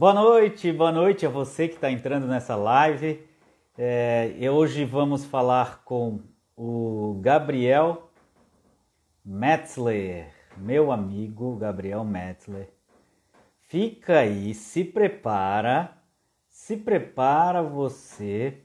Boa noite, boa noite a você que está entrando nessa live. É, hoje vamos falar com o Gabriel Metzler, meu amigo Gabriel Metzler. Fica aí, se prepara, se prepara você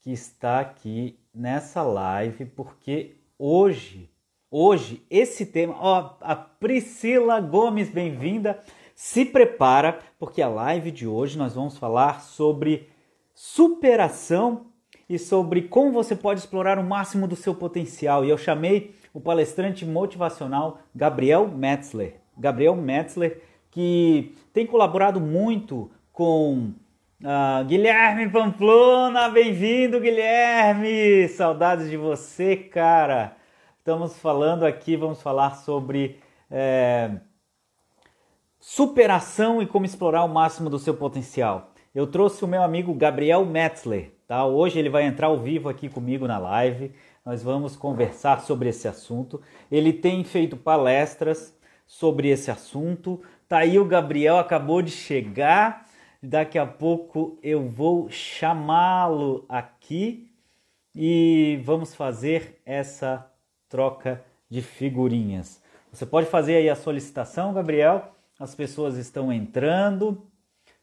que está aqui nessa live, porque hoje, hoje, esse tema, ó, a Priscila Gomes, bem-vinda. Se prepara, porque a live de hoje nós vamos falar sobre superação e sobre como você pode explorar o máximo do seu potencial. E eu chamei o palestrante motivacional Gabriel Metzler. Gabriel Metzler, que tem colaborado muito com uh, Guilherme Pamplona. Bem-vindo, Guilherme! Saudades de você, cara. Estamos falando aqui, vamos falar sobre é, superação e como explorar o máximo do seu potencial eu trouxe o meu amigo Gabriel Metzler, tá? Hoje ele vai entrar ao vivo aqui comigo na live. Nós vamos conversar sobre esse assunto. Ele tem feito palestras sobre esse assunto. Tá aí o Gabriel acabou de chegar. Daqui a pouco eu vou chamá-lo aqui e vamos fazer essa troca de figurinhas. Você pode fazer aí a solicitação, Gabriel. As pessoas estão entrando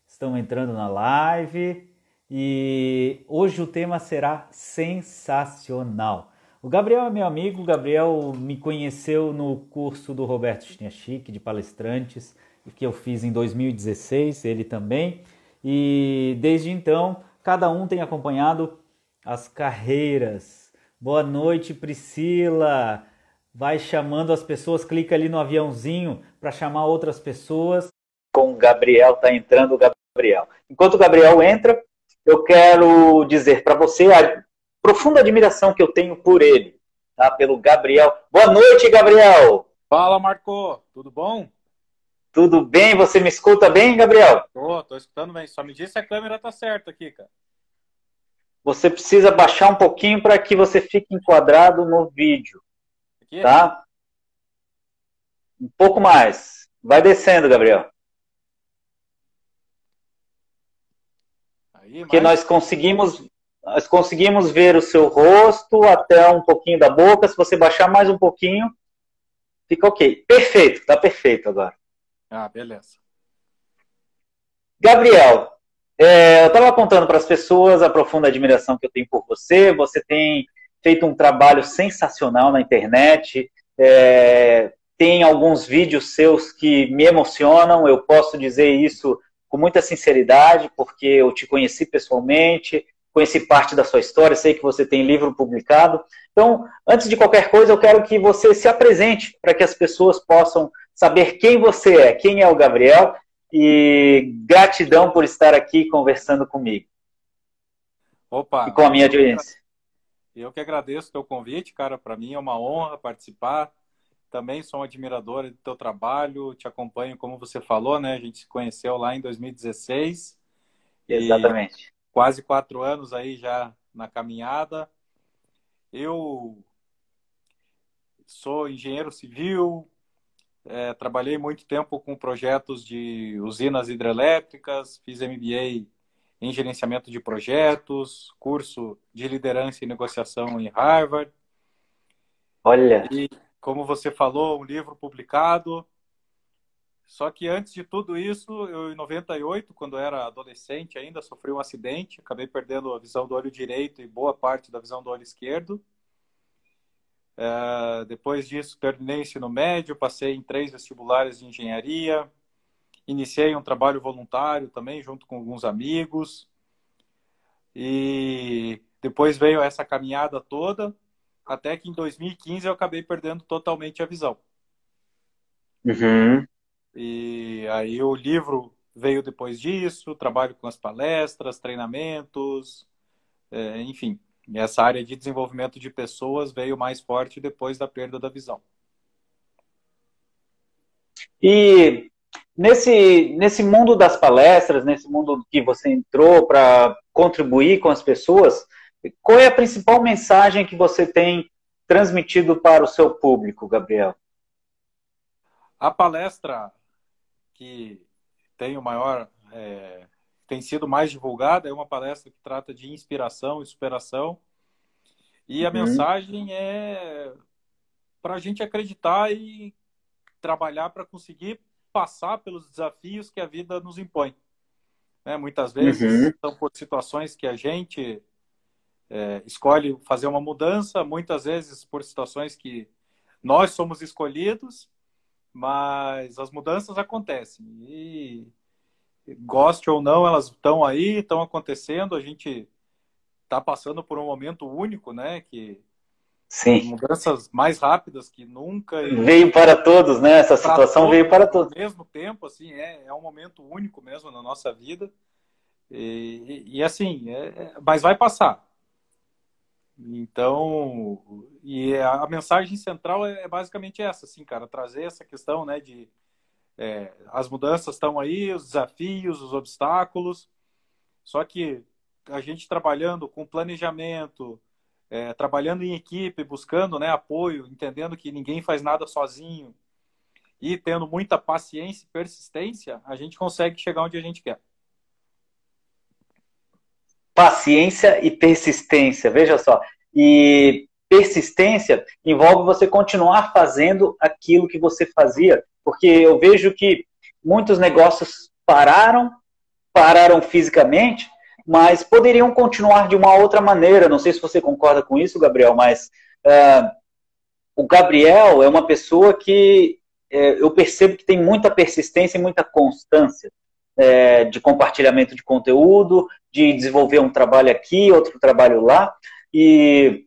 estão entrando na live e hoje o tema será sensacional. O Gabriel é meu amigo, o Gabriel me conheceu no curso do Roberto Chiniachik de palestrantes, que eu fiz em 2016, ele também, e desde então cada um tem acompanhado as carreiras. Boa noite, Priscila. Vai chamando as pessoas, clica ali no aviãozinho para chamar outras pessoas. Com o Gabriel, tá entrando o Gabriel. Enquanto o Gabriel entra, eu quero dizer para você a profunda admiração que eu tenho por ele, tá? Pelo Gabriel. Boa noite, Gabriel. Fala, Marco. Tudo bom? Tudo bem? Você me escuta bem, Gabriel? Tô, tô escutando bem. Só me diz se a câmera tá certa aqui, cara. Você precisa baixar um pouquinho para que você fique enquadrado no vídeo. Aqui? Tá? Um pouco mais. Vai descendo, Gabriel. Aí, Porque nós conseguimos, nós conseguimos ver o seu rosto até um pouquinho da boca. Se você baixar mais um pouquinho, fica ok. Perfeito, tá perfeito agora. Ah, beleza. Gabriel, é, eu estava contando para as pessoas a profunda admiração que eu tenho por você. Você tem feito um trabalho sensacional na internet. É, tem alguns vídeos seus que me emocionam. Eu posso dizer isso com muita sinceridade, porque eu te conheci pessoalmente, conheci parte da sua história, sei que você tem livro publicado. Então, antes de qualquer coisa, eu quero que você se apresente para que as pessoas possam saber quem você é, quem é o Gabriel, e gratidão por estar aqui conversando comigo. Opa! E com a minha audiência. Eu que agradeço o teu convite, cara. Para mim é uma honra participar também sou um admirador do teu trabalho, te acompanho, como você falou, né? A gente se conheceu lá em 2016. Exatamente. Quase quatro anos aí já na caminhada. Eu sou engenheiro civil, é, trabalhei muito tempo com projetos de usinas hidrelétricas, fiz MBA em gerenciamento de projetos, curso de liderança e negociação em Harvard. Olha. E como você falou, um livro publicado. Só que antes de tudo isso, eu em 98, quando era adolescente ainda, sofri um acidente, acabei perdendo a visão do olho direito e boa parte da visão do olho esquerdo. É, depois disso, terminei ensino médio, passei em três vestibulares de engenharia, iniciei um trabalho voluntário também, junto com alguns amigos. E depois veio essa caminhada toda até que em 2015 eu acabei perdendo totalmente a visão. Uhum. E aí o livro veio depois disso, trabalho com as palestras, treinamentos, é, enfim. Essa área de desenvolvimento de pessoas veio mais forte depois da perda da visão. E nesse, nesse mundo das palestras, nesse mundo que você entrou para contribuir com as pessoas, qual é a principal mensagem que você tem transmitido para o seu público, Gabriel? A palestra que tem o maior, é, tem sido mais divulgada, é uma palestra que trata de inspiração e superação. E a uhum. mensagem é para a gente acreditar e trabalhar para conseguir passar pelos desafios que a vida nos impõe. Né? Muitas vezes uhum. são por situações que a gente é, escolhe fazer uma mudança, muitas vezes por situações que nós somos escolhidos, mas as mudanças acontecem. E goste ou não, elas estão aí, estão acontecendo. A gente está passando por um momento único, né? Que Sim. Mudanças mais rápidas que nunca. Veio para todos, né? Essa situação veio para todos. Ao mesmo tempo, assim, é, é um momento único mesmo na nossa vida. E, e, e assim, é, é, mas vai passar. Então, e a, a mensagem central é, é, basicamente essa, assim, cara, trazer essa questão, né, de é, as mudanças estão aí, os desafios, os obstáculos, só que a gente trabalhando com planejamento, é, trabalhando em equipe, buscando né, apoio, entendendo que ninguém faz nada sozinho e tendo muita paciência e persistência, a gente consegue chegar onde a gente quer. Paciência e persistência, veja só. E persistência envolve você continuar fazendo aquilo que você fazia, porque eu vejo que muitos negócios pararam, pararam fisicamente, mas poderiam continuar de uma outra maneira. Não sei se você concorda com isso, Gabriel, mas uh, o Gabriel é uma pessoa que uh, eu percebo que tem muita persistência e muita constância uh, de compartilhamento de conteúdo, de desenvolver um trabalho aqui, outro trabalho lá. E,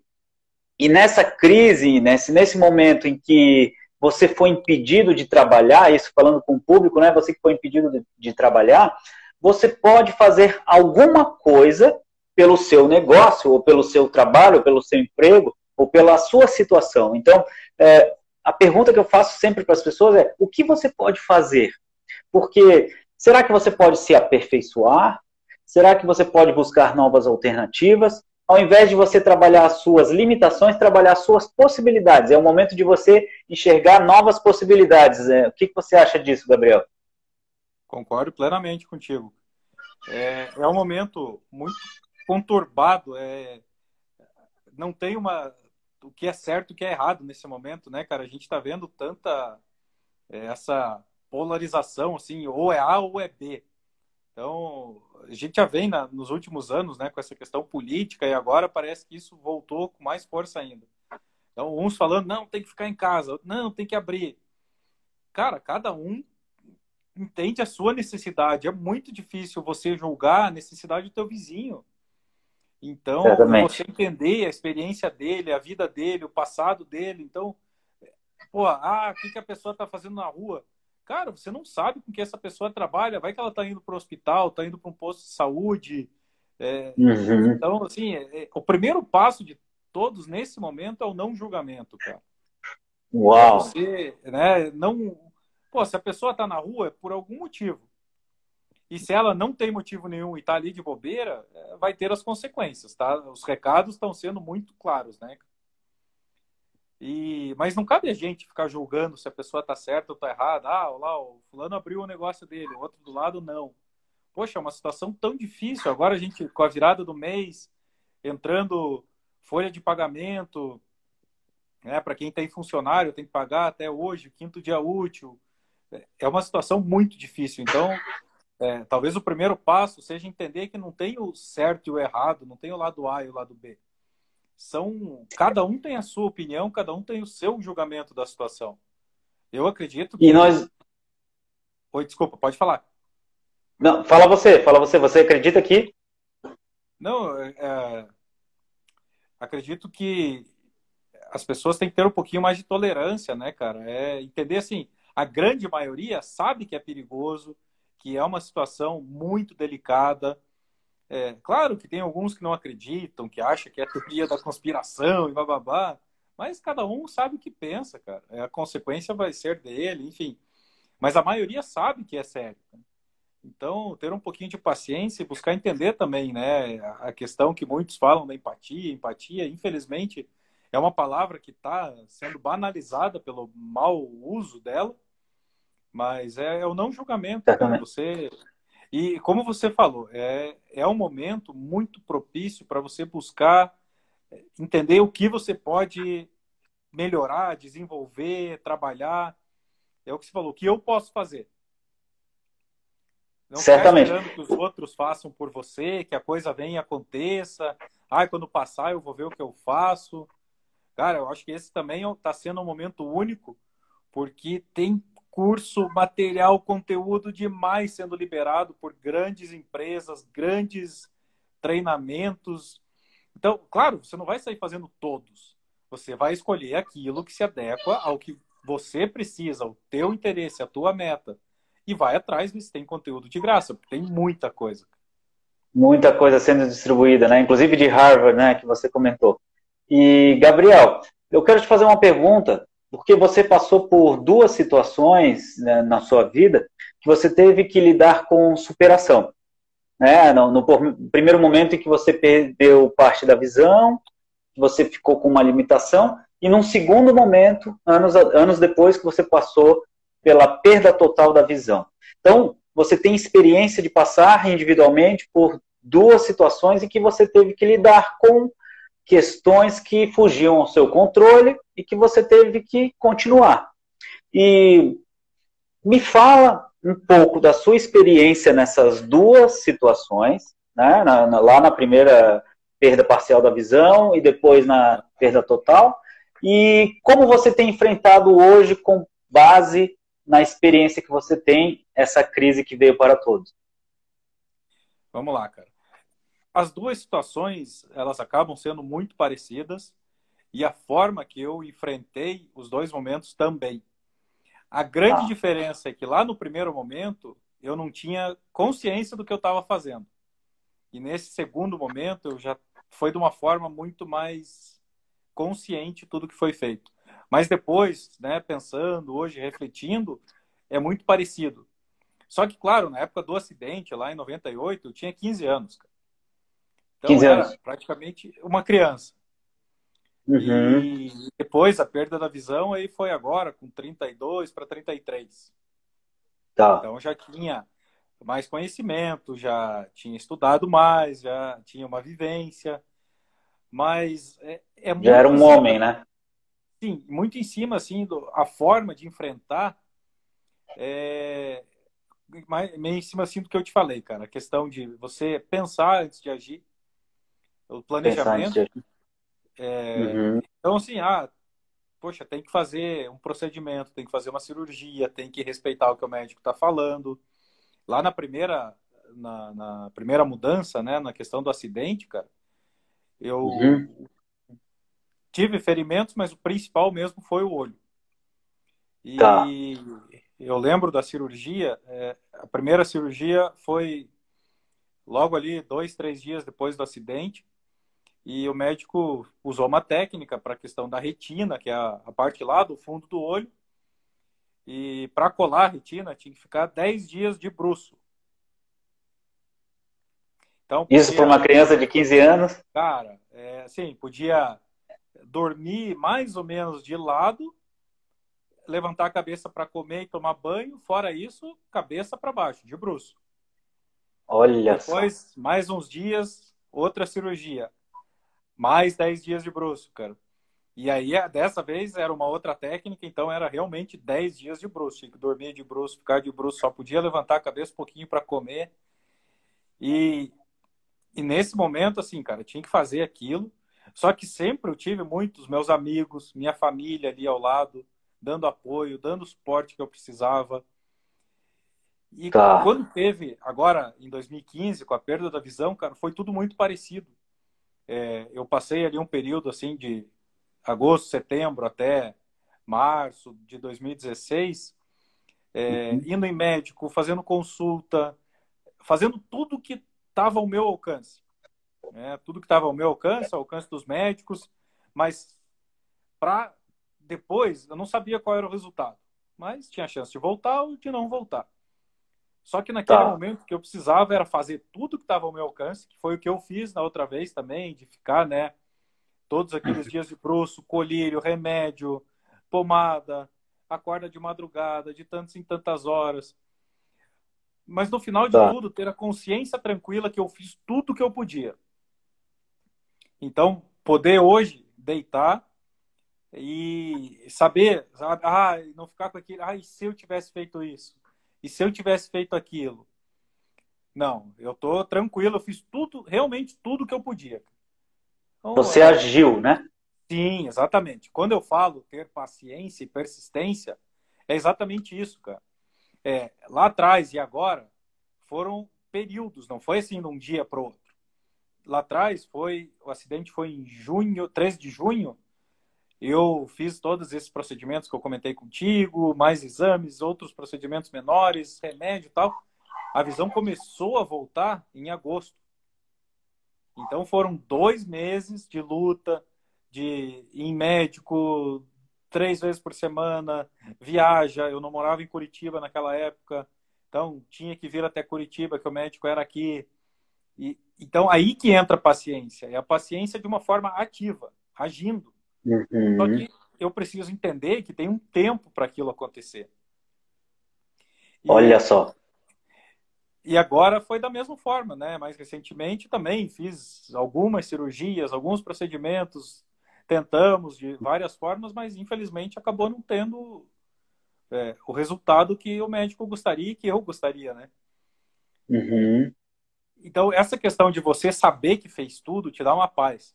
e nessa crise, nesse, nesse momento em que você foi impedido de trabalhar, isso falando com o público, né? Você que foi impedido de, de trabalhar, você pode fazer alguma coisa pelo seu negócio, ou pelo seu trabalho, ou pelo seu emprego, ou pela sua situação. Então, é, a pergunta que eu faço sempre para as pessoas é: o que você pode fazer? Porque será que você pode se aperfeiçoar? Será que você pode buscar novas alternativas? Ao invés de você trabalhar as suas limitações, trabalhar as suas possibilidades. É o momento de você enxergar novas possibilidades. É, o que você acha disso, Gabriel? Concordo plenamente contigo. É, é um momento muito conturbado. É, não tem uma o que é certo o que é errado nesse momento, né, cara? A gente está vendo tanta é, essa polarização, assim, ou é A ou é B. Então, a gente já vem na, nos últimos anos, né, com essa questão política e agora parece que isso voltou com mais força ainda. Então, uns falando, não, tem que ficar em casa, não, tem que abrir. Cara, cada um entende a sua necessidade. É muito difícil você julgar a necessidade do teu vizinho. Então, Exatamente. você entender a experiência dele, a vida dele, o passado dele. Então, pô, ah, o que, que a pessoa está fazendo na rua? Cara, você não sabe com que essa pessoa trabalha. Vai que ela está indo para o hospital, está indo para um posto de saúde. É, uhum. Então, assim, é, é, o primeiro passo de todos nesse momento é o não julgamento, cara. Uau! Você, né, não Pô, se a pessoa está na rua é por algum motivo. E se ela não tem motivo nenhum e está ali de bobeira, é, vai ter as consequências, tá? Os recados estão sendo muito claros, né? E, mas não cabe a gente ficar julgando se a pessoa está certa ou está errada. Ah, lá, o fulano abriu o negócio dele, o outro do lado não. Poxa, é uma situação tão difícil. Agora a gente, com a virada do mês, entrando folha de pagamento, né, para quem tem funcionário, tem que pagar até hoje, quinto dia útil é uma situação muito difícil. Então, é, talvez o primeiro passo seja entender que não tem o certo e o errado, não tem o lado A e o lado B. São, cada um tem a sua opinião, cada um tem o seu julgamento da situação. Eu acredito que. E nós. Oi, desculpa, pode falar. Não, fala você, fala você. Você acredita que? Não, é, é acredito que as pessoas têm que ter um pouquinho mais de tolerância, né, cara? É entender assim, a grande maioria sabe que é perigoso, que é uma situação muito delicada. É, claro que tem alguns que não acreditam, que acham que é teoria da conspiração e bababá, mas cada um sabe o que pensa, cara. É, a consequência vai ser dele, enfim. Mas a maioria sabe que é sério. Né? Então, ter um pouquinho de paciência e buscar entender também, né? A questão que muitos falam da empatia. Empatia, infelizmente, é uma palavra que está sendo banalizada pelo mau uso dela Mas é, é o não julgamento, cara. Você e como você falou, é, é um momento muito propício para você buscar é, entender o que você pode melhorar, desenvolver, trabalhar. É o que você falou, o que eu posso fazer. Não Certamente. esperando que os outros façam por você, que a coisa venha e aconteça. Ai, quando passar eu vou ver o que eu faço. Cara, eu acho que esse também está sendo um momento único, porque tem curso, material, conteúdo demais sendo liberado por grandes empresas, grandes treinamentos. Então, claro, você não vai sair fazendo todos. Você vai escolher aquilo que se adequa ao que você precisa, o teu interesse, a tua meta. E vai atrás se tem conteúdo de graça, porque tem muita coisa. Muita coisa sendo distribuída, né? Inclusive de Harvard, né? Que você comentou. E, Gabriel, eu quero te fazer uma pergunta porque você passou por duas situações né, na sua vida que você teve que lidar com superação. Né? No, no, primeiro momento em que você perdeu parte da visão, você ficou com uma limitação, e num segundo momento, anos, anos depois, que você passou pela perda total da visão. Então, você tem experiência de passar individualmente por duas situações em que você teve que lidar com questões que fugiam ao seu controle e que você teve que continuar. E me fala um pouco da sua experiência nessas duas situações, né? Na, na, lá na primeira perda parcial da visão e depois na perda total, e como você tem enfrentado hoje com base na experiência que você tem essa crise que veio para todos. Vamos lá, cara as duas situações elas acabam sendo muito parecidas e a forma que eu enfrentei os dois momentos também. A grande ah. diferença é que lá no primeiro momento eu não tinha consciência do que eu estava fazendo. E nesse segundo momento eu já foi de uma forma muito mais consciente tudo que foi feito. Mas depois, né, pensando, hoje refletindo, é muito parecido. Só que, claro, na época do acidente, lá em 98, eu tinha 15 anos. Cara. Então 15 anos. era praticamente uma criança. Uhum. E depois a perda da visão aí foi agora com 32 para 33. Tá. Então já tinha mais conhecimento, já tinha estudado mais, já tinha uma vivência. Mas é, é já era um cima, homem, né? Sim, muito em cima assim do, a forma de enfrentar é meio em cima assim do que eu te falei, cara, a questão de você pensar antes de agir o planejamento. É, uhum. Então, assim, ah, poxa, tem que fazer um procedimento, tem que fazer uma cirurgia, tem que respeitar o que o médico está falando. Lá na primeira, na, na, primeira mudança, né, na questão do acidente, cara, eu uhum. tive ferimentos, mas o principal mesmo foi o olho. E tá. eu lembro da cirurgia, é, a primeira cirurgia foi logo ali, dois, três dias depois do acidente. E o médico usou uma técnica para a questão da retina, que é a, a, parte lá do fundo do olho. E para colar a retina tinha que ficar 10 dias de bruço. Então, podia, Isso para uma criança de 15 anos? Cara, é, assim, podia dormir mais ou menos de lado, levantar a cabeça para comer e tomar banho, fora isso, cabeça para baixo, de bruço. Olha Depois, só. mais uns dias, outra cirurgia mais 10 dias de bruxo, cara. E aí, dessa vez, era uma outra técnica, então era realmente 10 dias de bruxo. Tinha que dormir de bruxo, ficar de bruxo, só podia levantar a cabeça um pouquinho para comer. E, e nesse momento, assim, cara, tinha que fazer aquilo. Só que sempre eu tive muitos meus amigos, minha família ali ao lado, dando apoio, dando suporte que eu precisava. E tá. quando teve, agora em 2015, com a perda da visão, cara, foi tudo muito parecido é, eu passei ali um período assim de agosto, setembro até março de 2016, é, uhum. indo em médico, fazendo consulta, fazendo tudo que estava ao meu alcance. Né? Tudo que estava ao meu alcance, ao alcance dos médicos, mas para depois eu não sabia qual era o resultado. Mas tinha chance de voltar ou de não voltar. Só que naquele tá. momento que eu precisava era fazer tudo que estava ao meu alcance, que foi o que eu fiz na outra vez também, de ficar, né? Todos aqueles dias de bruxo, colírio, remédio, pomada, acorda de madrugada, de tantas em tantas horas. Mas no final de tá. tudo, ter a consciência tranquila que eu fiz tudo o que eu podia. Então, poder hoje deitar e saber, ah, não ficar com aquilo, ah, e se eu tivesse feito isso? E se eu tivesse feito aquilo? Não, eu tô tranquilo, eu fiz tudo, realmente tudo que eu podia. Então, Você é... agiu, né? Sim, exatamente. Quando eu falo ter paciência e persistência, é exatamente isso, cara. É, lá atrás e agora foram períodos, não foi assim de um dia para o outro. Lá atrás foi, o acidente foi em junho, 13 de junho. Eu fiz todos esses procedimentos que eu comentei contigo, mais exames, outros procedimentos menores, remédio e tal. A visão começou a voltar em agosto. Então foram dois meses de luta, de ir em médico três vezes por semana, viaja. Eu não morava em Curitiba naquela época, então tinha que vir até Curitiba, que o médico era aqui. E, então aí que entra a paciência. É a paciência de uma forma ativa, agindo. Uhum. Só que eu preciso entender que tem um tempo para aquilo acontecer. E, Olha só. E agora foi da mesma forma, né? Mais recentemente também fiz algumas cirurgias, alguns procedimentos, tentamos de várias formas, mas infelizmente acabou não tendo é, o resultado que o médico gostaria e que eu gostaria, né? Uhum. Então, essa questão de você saber que fez tudo te dá uma paz.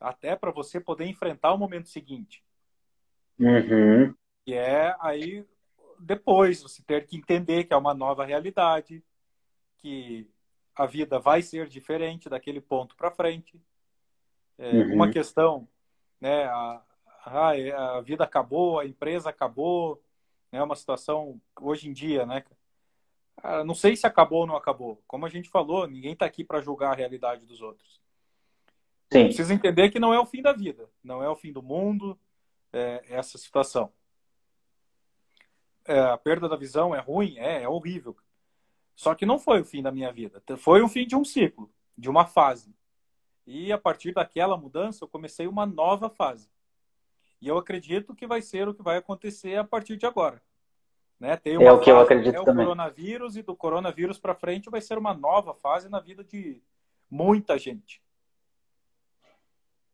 Até para você poder enfrentar o momento seguinte. Uhum. E é aí, depois, você ter que entender que é uma nova realidade, que a vida vai ser diferente daquele ponto para frente. É, uhum. Uma questão, né, a, a, é, a, vida acabou, a empresa acabou, é né, uma situação hoje em dia, né? Não sei se acabou ou não acabou. Como a gente falou, ninguém está aqui para julgar a realidade dos outros. Sim. Precisa entender que não é o fim da vida, não é o fim do mundo, é, essa situação. É, a perda da visão é ruim, é, é horrível. Só que não foi o fim da minha vida. Foi o fim de um ciclo, de uma fase. E a partir daquela mudança, eu comecei uma nova fase. E eu acredito que vai ser o que vai acontecer a partir de agora. Né? Tem é o que eu acredito é o também. coronavírus e do coronavírus para frente vai ser uma nova fase na vida de muita gente.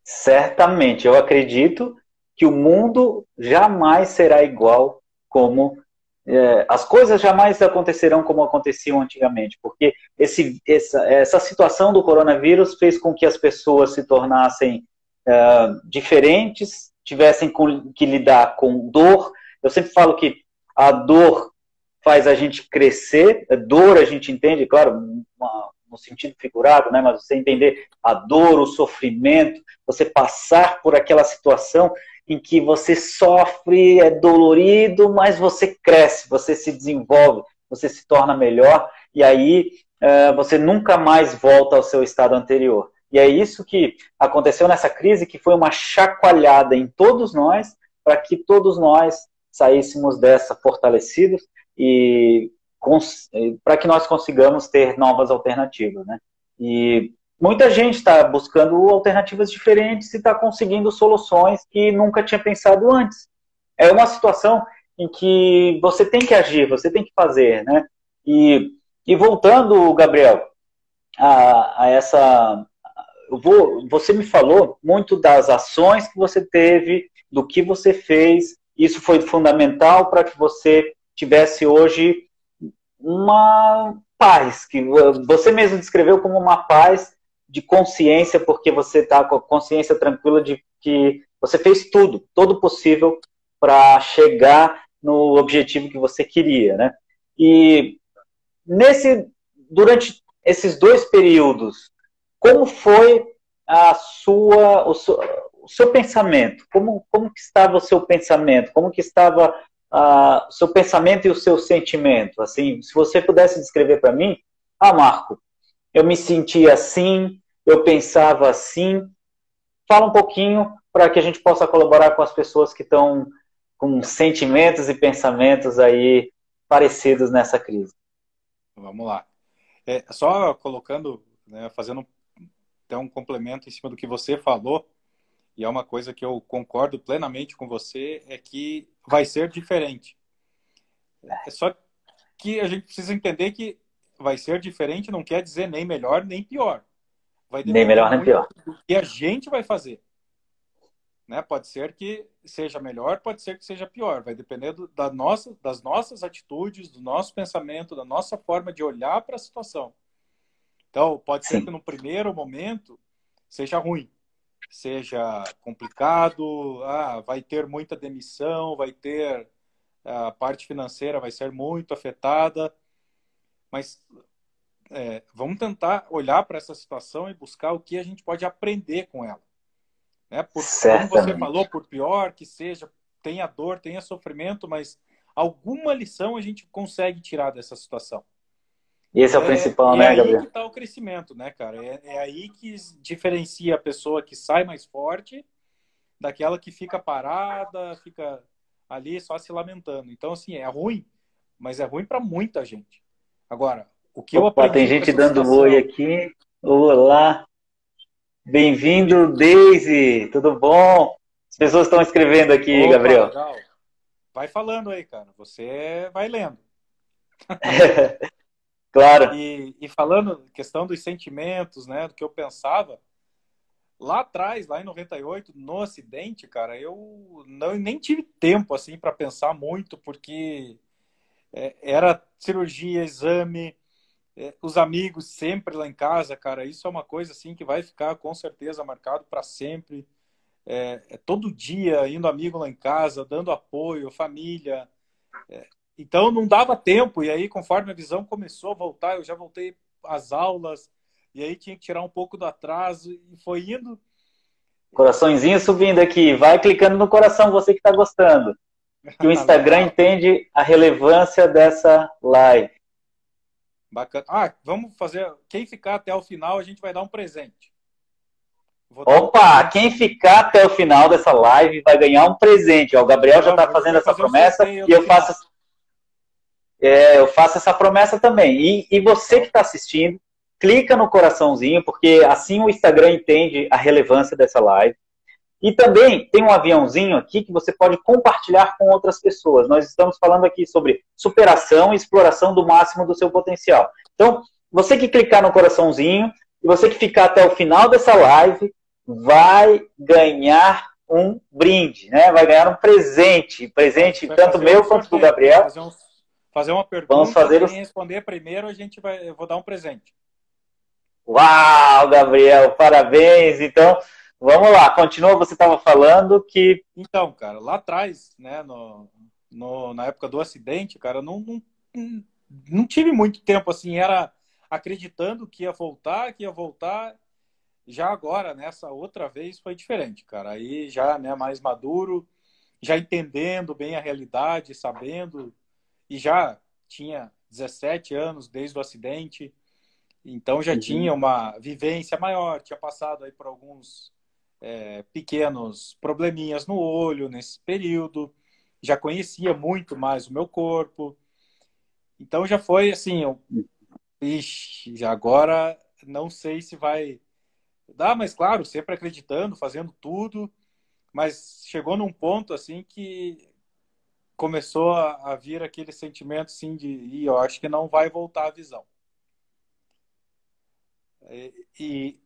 Certamente, eu acredito que o mundo jamais será igual como é, as coisas jamais acontecerão como aconteciam antigamente, porque esse, essa, essa situação do coronavírus fez com que as pessoas se tornassem é, diferentes, tivessem que lidar com dor. Eu sempre falo que a dor faz a gente crescer, a dor a gente entende, claro, uma, no sentido figurado, né, mas você entender a dor, o sofrimento, você passar por aquela situação em que você sofre, é dolorido, mas você cresce, você se desenvolve, você se torna melhor e aí uh, você nunca mais volta ao seu estado anterior. E é isso que aconteceu nessa crise, que foi uma chacoalhada em todos nós, para que todos nós saíssemos dessa fortalecidos e para que nós consigamos ter novas alternativas, né? E muita gente está buscando alternativas diferentes e está conseguindo soluções que nunca tinha pensado antes. É uma situação em que você tem que agir, você tem que fazer, né? E, e voltando, Gabriel, a, a essa. Vou, você me falou muito das ações que você teve, do que você fez, isso foi fundamental para que você tivesse hoje uma paz, que você mesmo descreveu como uma paz de consciência, porque você está com a consciência tranquila de que você fez tudo, todo possível para chegar no objetivo que você queria, né? E nesse, durante esses dois períodos, como foi a sua, o seu, o seu pensamento? Como, como que estava o seu pensamento? Como que estava o seu pensamento e o seu sentimento? Assim, se você pudesse descrever para mim, ah, Marco, eu me sentia assim, eu pensava assim. Fala um pouquinho para que a gente possa colaborar com as pessoas que estão com sentimentos e pensamentos aí parecidos nessa crise. Vamos lá. É, só colocando, né, fazendo até um complemento em cima do que você falou, e é uma coisa que eu concordo plenamente com você, é que vai ser diferente. É só que a gente precisa entender que vai ser diferente não quer dizer nem melhor nem pior. Vai nem melhor nem pior. O que a gente vai fazer. Né? Pode ser que seja melhor, pode ser que seja pior. Vai depender do, da nossa, das nossas atitudes, do nosso pensamento, da nossa forma de olhar para a situação. Então, pode Sim. ser que no primeiro momento seja ruim, seja complicado, ah, vai ter muita demissão, vai ter a parte financeira vai ser muito afetada, mas é, vamos tentar olhar para essa situação e buscar o que a gente pode aprender com ela. Né? Por, como você falou, por pior que seja, tenha dor, tenha sofrimento, mas alguma lição a gente consegue tirar dessa situação. E esse é, o principal, né, Gabriel? É aí que está o crescimento, né, cara? É, é aí que diferencia a pessoa que sai mais forte daquela que fica parada, fica ali só se lamentando. Então, assim, é ruim, mas é ruim para muita gente. Agora, o que Opa, eu aprendi. Tem gente dando situação... oi aqui. Olá. Bem-vindo, Daisy. Tudo bom? As pessoas estão escrevendo aqui, Opa, Gabriel. Legal. Vai falando aí, cara. Você vai lendo. claro. E, e, falando questão dos sentimentos, né, do que eu pensava, lá atrás, lá em 98, no acidente, cara, eu não nem tive tempo assim para pensar muito, porque é, era cirurgia, exame, é, os amigos sempre lá em casa, cara, isso é uma coisa assim que vai ficar com certeza marcado para sempre. É, é, todo dia indo amigo lá em casa, dando apoio, família. Então não dava tempo, e aí, conforme a visão começou a voltar, eu já voltei às aulas, e aí tinha que tirar um pouco do atraso, e foi indo. Coraçãozinho subindo aqui, vai clicando no coração, você que está gostando. Que o Instagram entende a relevância dessa live. Bacana. Ah, vamos fazer. Quem ficar até o final, a gente vai dar um presente. Opa, um quem ficar até o final dessa live vai ganhar um presente. Ó, o Gabriel já está fazendo essa promessa e eu faço, é, eu faço essa promessa também. E, e você que está assistindo, clica no coraçãozinho, porque assim o Instagram entende a relevância dessa live. E também tem um aviãozinho aqui que você pode compartilhar com outras pessoas. Nós estamos falando aqui sobre superação e exploração do máximo do seu potencial. Então, você que clicar no coraçãozinho e você que ficar até o final dessa live vai ganhar um brinde, né? Vai ganhar um presente, presente tanto meu um quanto do Gabriel. Fazer, um, fazer, uma pergunta, Vamos fazer os... responder primeiro, a gente vai, eu vou dar um presente. Uau, Gabriel, parabéns! Então, Vamos lá, continua, você estava falando que. Então, cara, lá atrás, né, no, no, na época do acidente, cara, não, não, não tive muito tempo assim, era acreditando que ia voltar, que ia voltar. Já agora, nessa outra vez, foi diferente, cara. Aí já, né, mais maduro, já entendendo bem a realidade, sabendo, e já tinha 17 anos desde o acidente, então já uhum. tinha uma vivência maior, tinha passado aí por alguns é, pequenos probleminhas no olho nesse período, já conhecia muito mais o meu corpo. Então já foi assim, eu, ixi, agora não sei se vai dar, mas claro, sempre acreditando, fazendo tudo, mas chegou num ponto assim que começou a, a vir aquele sentimento assim de, e eu acho que não vai voltar a visão. E, e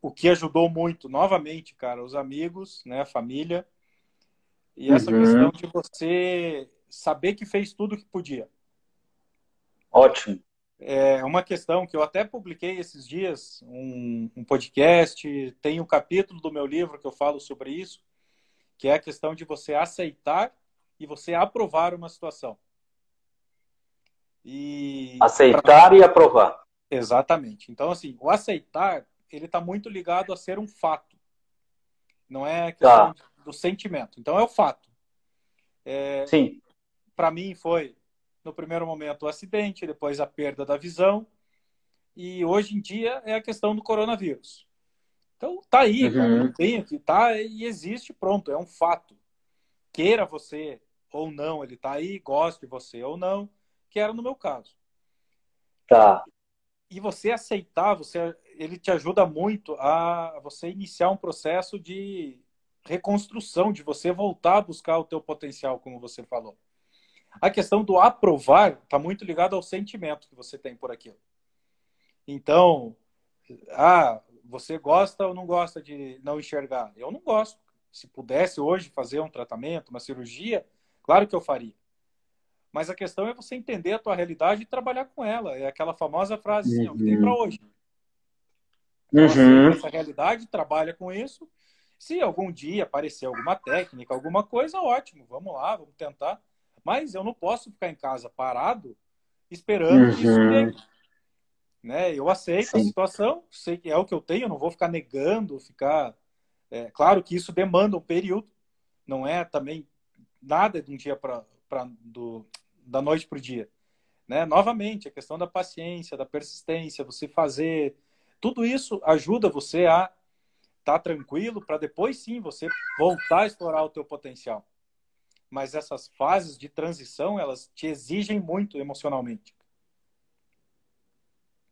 o que ajudou muito, novamente, cara, os amigos, né, a família. E essa uhum. questão de você saber que fez tudo o que podia. Ótimo. É uma questão que eu até publiquei esses dias, um, um podcast, tem um capítulo do meu livro que eu falo sobre isso, que é a questão de você aceitar e você aprovar uma situação. E aceitar pra... e aprovar. Exatamente. Então, assim, o aceitar ele está muito ligado a ser um fato. Não é questão tá. do sentimento. Então é o fato. É, Sim. Para mim foi, no primeiro momento, o acidente, depois a perda da visão. E hoje em dia é a questão do coronavírus. Então tá aí, uhum. Tem aqui, tá e existe, pronto, é um fato. Queira você ou não, ele tá aí, goste de você ou não, que era no meu caso. Tá. E você aceitar, você ele te ajuda muito a você iniciar um processo de reconstrução, de você voltar a buscar o teu potencial, como você falou. A questão do aprovar está muito ligado ao sentimento que você tem por aquilo. Então, ah, você gosta ou não gosta de não enxergar? Eu não gosto. Se pudesse hoje fazer um tratamento, uma cirurgia, claro que eu faria. Mas a questão é você entender a tua realidade e trabalhar com ela. É aquela famosa frase assim, uhum. que tem para hoje. Uhum. Essa realidade, trabalha com isso. Se algum dia aparecer alguma técnica, alguma coisa, ótimo, vamos lá, vamos tentar. Mas eu não posso ficar em casa parado esperando uhum. que isso venha. Uhum. Né? Eu aceito Sim. a situação, sei que é o que eu tenho, não vou ficar negando, ficar. É, claro que isso demanda um período, não é também nada de um dia para da noite para o dia. Né? Novamente, a questão da paciência, da persistência, você fazer. Tudo isso ajuda você a estar tá tranquilo para depois sim você voltar a explorar o teu potencial. Mas essas fases de transição, elas te exigem muito emocionalmente.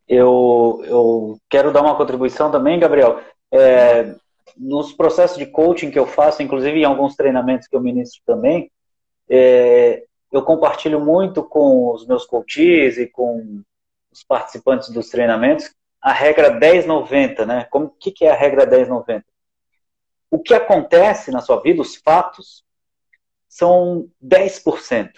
Eu, eu quero dar uma contribuição também, Gabriel. É, nos processos de coaching que eu faço, inclusive em alguns treinamentos que eu ministro também, é, eu compartilho muito com os meus coaches e com os participantes dos treinamentos a regra 1090, né? Como que, que é a regra 1090? O que acontece na sua vida, os fatos, são 10%.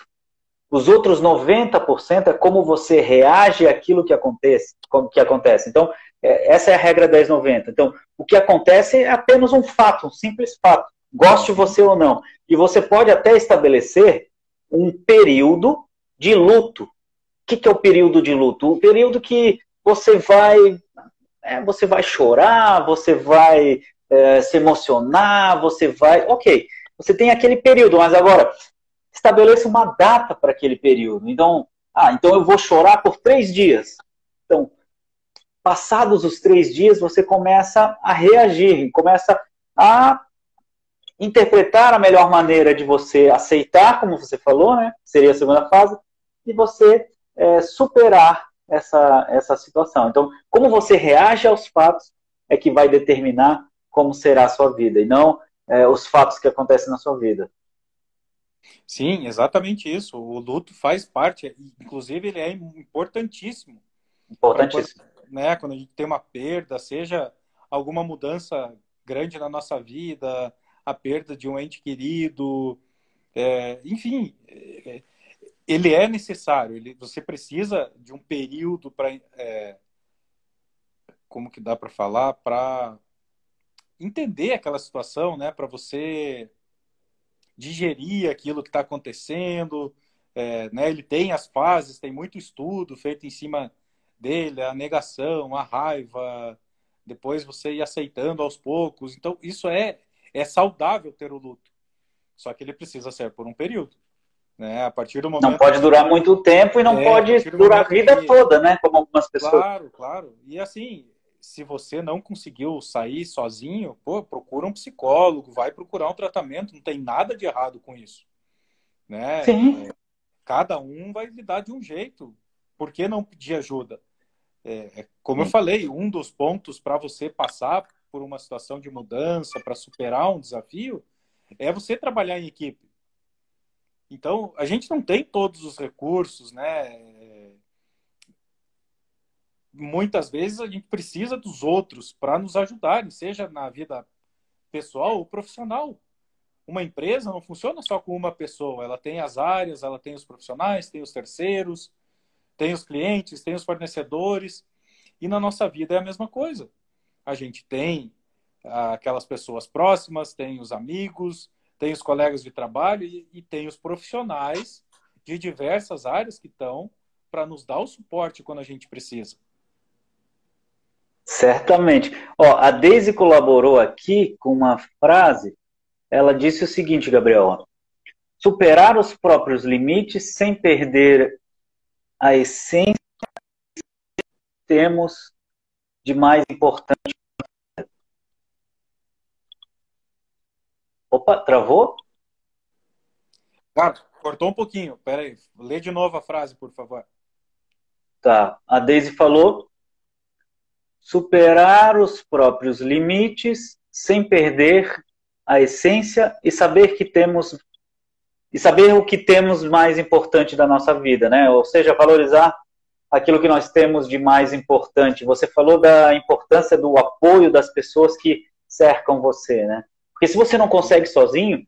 Os outros 90% é como você reage àquilo que acontece. Que acontece. Então, essa é a regra 1090. Então, o que acontece é apenas um fato, um simples fato. Goste você ou não. E você pode até estabelecer um período de luto. O que, que é o período de luto? O período que você vai, é, você vai chorar, você vai é, se emocionar, você vai. Ok, você tem aquele período, mas agora estabeleça uma data para aquele período. Então, ah, então eu vou chorar por três dias. Então, passados os três dias, você começa a reagir, começa a interpretar a melhor maneira de você aceitar, como você falou, né? Seria a segunda fase, e você é, superar essa, essa situação. Então, como você reage aos fatos é que vai determinar como será a sua vida, e não é, os fatos que acontecem na sua vida. Sim, exatamente isso. O luto faz parte, inclusive ele é importantíssimo. Importantíssimo. Né, quando a gente tem uma perda, seja alguma mudança grande na nossa vida, a perda de um ente querido, é, enfim, é, ele é necessário. Ele, você precisa de um período para, é, como que dá para falar, para entender aquela situação, né? Para você digerir aquilo que está acontecendo. É, né? Ele tem as fases, tem muito estudo feito em cima dele, a negação, a raiva, depois você ir aceitando aos poucos. Então, isso é é saudável ter o luto. Só que ele precisa ser por um período. Né? A partir do momento. Não pode durar muito tempo e não é, pode durar a vida que... toda, né? Como algumas pessoas. Claro, claro. E assim, se você não conseguiu sair sozinho, pô, procura um psicólogo, vai procurar um tratamento, não tem nada de errado com isso. Né? Sim. Cada um vai lidar de um jeito. Por que não pedir ajuda? É, é como eu falei, um dos pontos para você passar por uma situação de mudança, para superar um desafio, é você trabalhar em equipe. Então, a gente não tem todos os recursos, né? Muitas vezes a gente precisa dos outros para nos ajudarem, seja na vida pessoal ou profissional. Uma empresa não funciona só com uma pessoa, ela tem as áreas, ela tem os profissionais, tem os terceiros, tem os clientes, tem os fornecedores. E na nossa vida é a mesma coisa a gente tem aquelas pessoas próximas, tem os amigos, tem os colegas de trabalho e, e tem os profissionais de diversas áreas que estão para nos dar o suporte quando a gente precisa. Certamente. Ó, a Daisy colaborou aqui com uma frase. Ela disse o seguinte, Gabriel: superar os próprios limites sem perder a essência que temos de mais importante. Opa, travou? Gato, cortou um pouquinho. Pera aí. Lê de novo a frase, por favor. Tá. A Daisy falou superar os próprios limites sem perder a essência e saber que temos e saber o que temos mais importante da nossa vida, né? Ou seja, valorizar aquilo que nós temos de mais importante. Você falou da importância do apoio das pessoas que cercam você, né? Porque se você não consegue sozinho,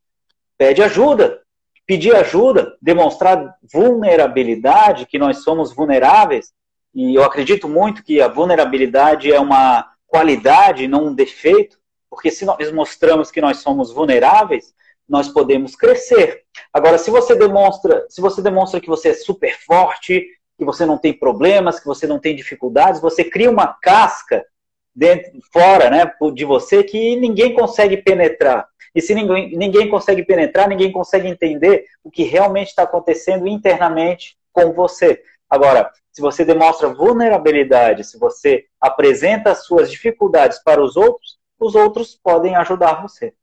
pede ajuda. Pedir ajuda, demonstrar vulnerabilidade, que nós somos vulneráveis, e eu acredito muito que a vulnerabilidade é uma qualidade, não um defeito, porque se nós mostramos que nós somos vulneráveis, nós podemos crescer. Agora, se você demonstra, se você demonstra que você é super forte, que você não tem problemas, que você não tem dificuldades, você cria uma casca dentro, fora, né, de você que ninguém consegue penetrar. E se ninguém, ninguém consegue penetrar, ninguém consegue entender o que realmente está acontecendo internamente com você. Agora, se você demonstra vulnerabilidade, se você apresenta as suas dificuldades para os outros, os outros podem ajudar você.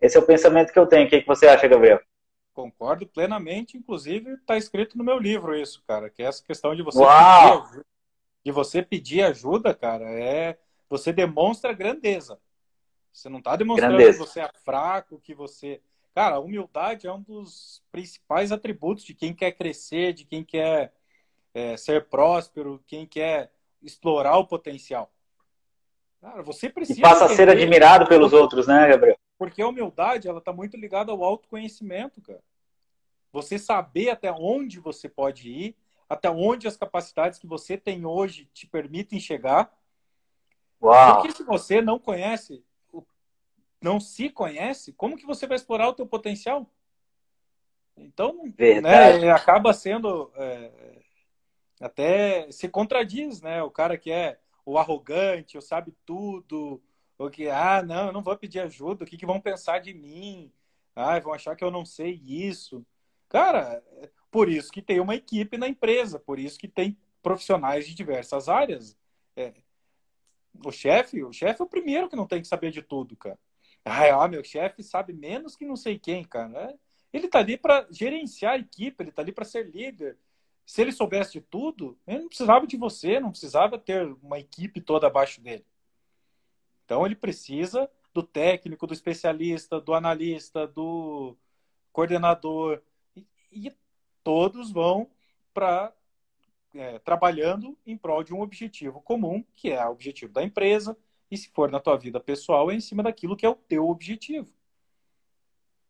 Esse é o pensamento que eu tenho. O que você acha, Gabriel? Concordo plenamente, inclusive está escrito no meu livro isso, cara, que é essa questão de você, pedir, de você pedir ajuda, cara, é você demonstra grandeza. Você não está demonstrando grandeza. que você é fraco, que você. Cara, a humildade é um dos principais atributos de quem quer crescer, de quem quer é, ser próspero, quem quer explorar o potencial. Cara, você precisa. E passa a ser admirado pelos outros, né, Gabriel? Porque a humildade, ela está muito ligada ao autoconhecimento, cara. Você saber até onde você pode ir, até onde as capacidades que você tem hoje te permitem chegar. Uau. Porque se você não conhece, não se conhece, como que você vai explorar o teu potencial? Então, né, acaba sendo é, até se contradiz, né? O cara que é o arrogante, o sabe tudo, ou que, ah, não, eu não vou pedir ajuda, o que, que vão pensar de mim? Ah, vão achar que eu não sei isso. Cara, por isso que tem uma equipe na empresa, por isso que tem profissionais de diversas áreas. É, o chefe, o chefe é o primeiro que não tem que saber de tudo, cara. Ah, meu chefe sabe menos que não sei quem, cara. É, ele tá ali para gerenciar a equipe, ele tá ali para ser líder. Se ele soubesse de tudo, ele não precisava de você, não precisava ter uma equipe toda abaixo dele. Então ele precisa do técnico, do especialista, do analista, do coordenador e, todos vão para é, trabalhando em prol de um objetivo comum, que é o objetivo da empresa, e se for na tua vida pessoal, é em cima daquilo que é o teu objetivo.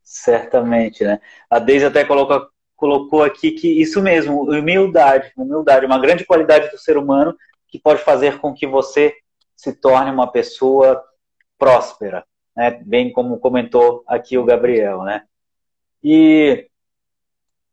Certamente, né? A Deise até colocou, colocou aqui que isso mesmo, humildade, humildade, uma grande qualidade do ser humano que pode fazer com que você se torne uma pessoa próspera, né? Bem como comentou aqui o Gabriel, né? E